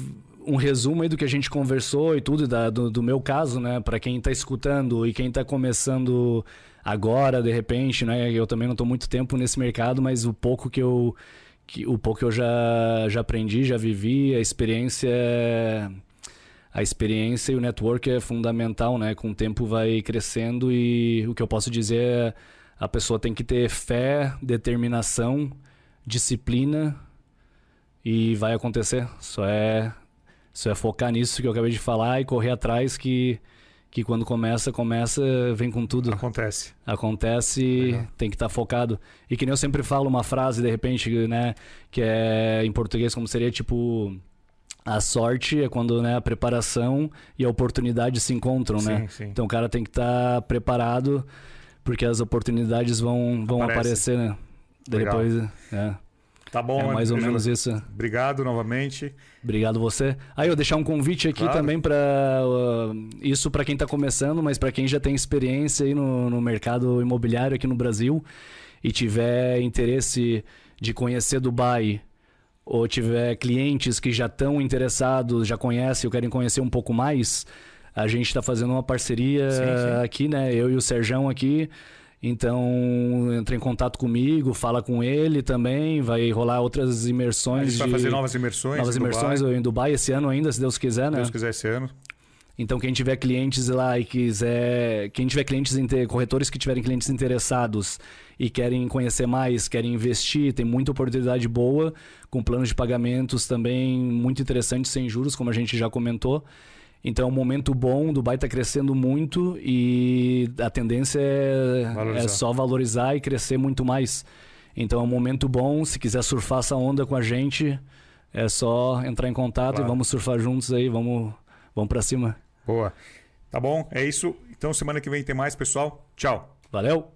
um resumo aí do que a gente conversou e tudo, da, do, do meu caso, né? Para quem está escutando e quem está começando agora, de repente, né? Eu também não estou muito tempo nesse mercado, mas o pouco que eu, que, o pouco que eu já, já aprendi, já vivi, a experiência a experiência e o network é fundamental, né? Com o tempo vai crescendo e o que eu posso dizer é a pessoa tem que ter fé, determinação, disciplina e vai acontecer. Só é só é focar nisso que eu acabei de falar e correr atrás que, que quando começa, começa, vem com tudo. Acontece. Acontece, tem que estar tá focado. E que nem eu sempre falo uma frase, de repente, né, que é em português como seria tipo a sorte é quando né, a preparação e a oportunidade se encontram, sim, né? Sim. Então o cara tem que estar tá preparado porque as oportunidades vão, vão aparecer, né? Depois, é. Tá bom, é mais ou menos isso. Obrigado novamente. Obrigado você. Aí eu deixar um convite aqui claro. também para uh, isso para quem está começando, mas para quem já tem experiência aí no, no mercado imobiliário aqui no Brasil e tiver interesse de conhecer Dubai ou tiver clientes que já estão interessados, já conhecem ou querem conhecer um pouco mais, a gente está fazendo uma parceria sim, sim. aqui, né? Eu e o Serjão aqui então, entra em contato comigo, fala com ele também, vai rolar outras imersões. A gente de... vai fazer novas imersões. Novas imersões Dubai. em Dubai esse ano ainda, se Deus quiser, né? Se Deus quiser esse ano. Então, quem tiver clientes lá e quiser. Quem tiver clientes, corretores que tiverem clientes interessados e querem conhecer mais, querem investir, tem muita oportunidade boa, com planos de pagamentos também muito interessantes, sem juros, como a gente já comentou. Então é um momento bom, Dubai está crescendo muito e a tendência é, é, só valorizar e crescer muito mais. Então é um momento bom, se quiser surfar essa onda com a gente, é só entrar em contato claro. e vamos surfar juntos aí, vamos, vamos para cima. Boa. Tá bom, é isso. Então semana que vem tem mais, pessoal. Tchau. Valeu.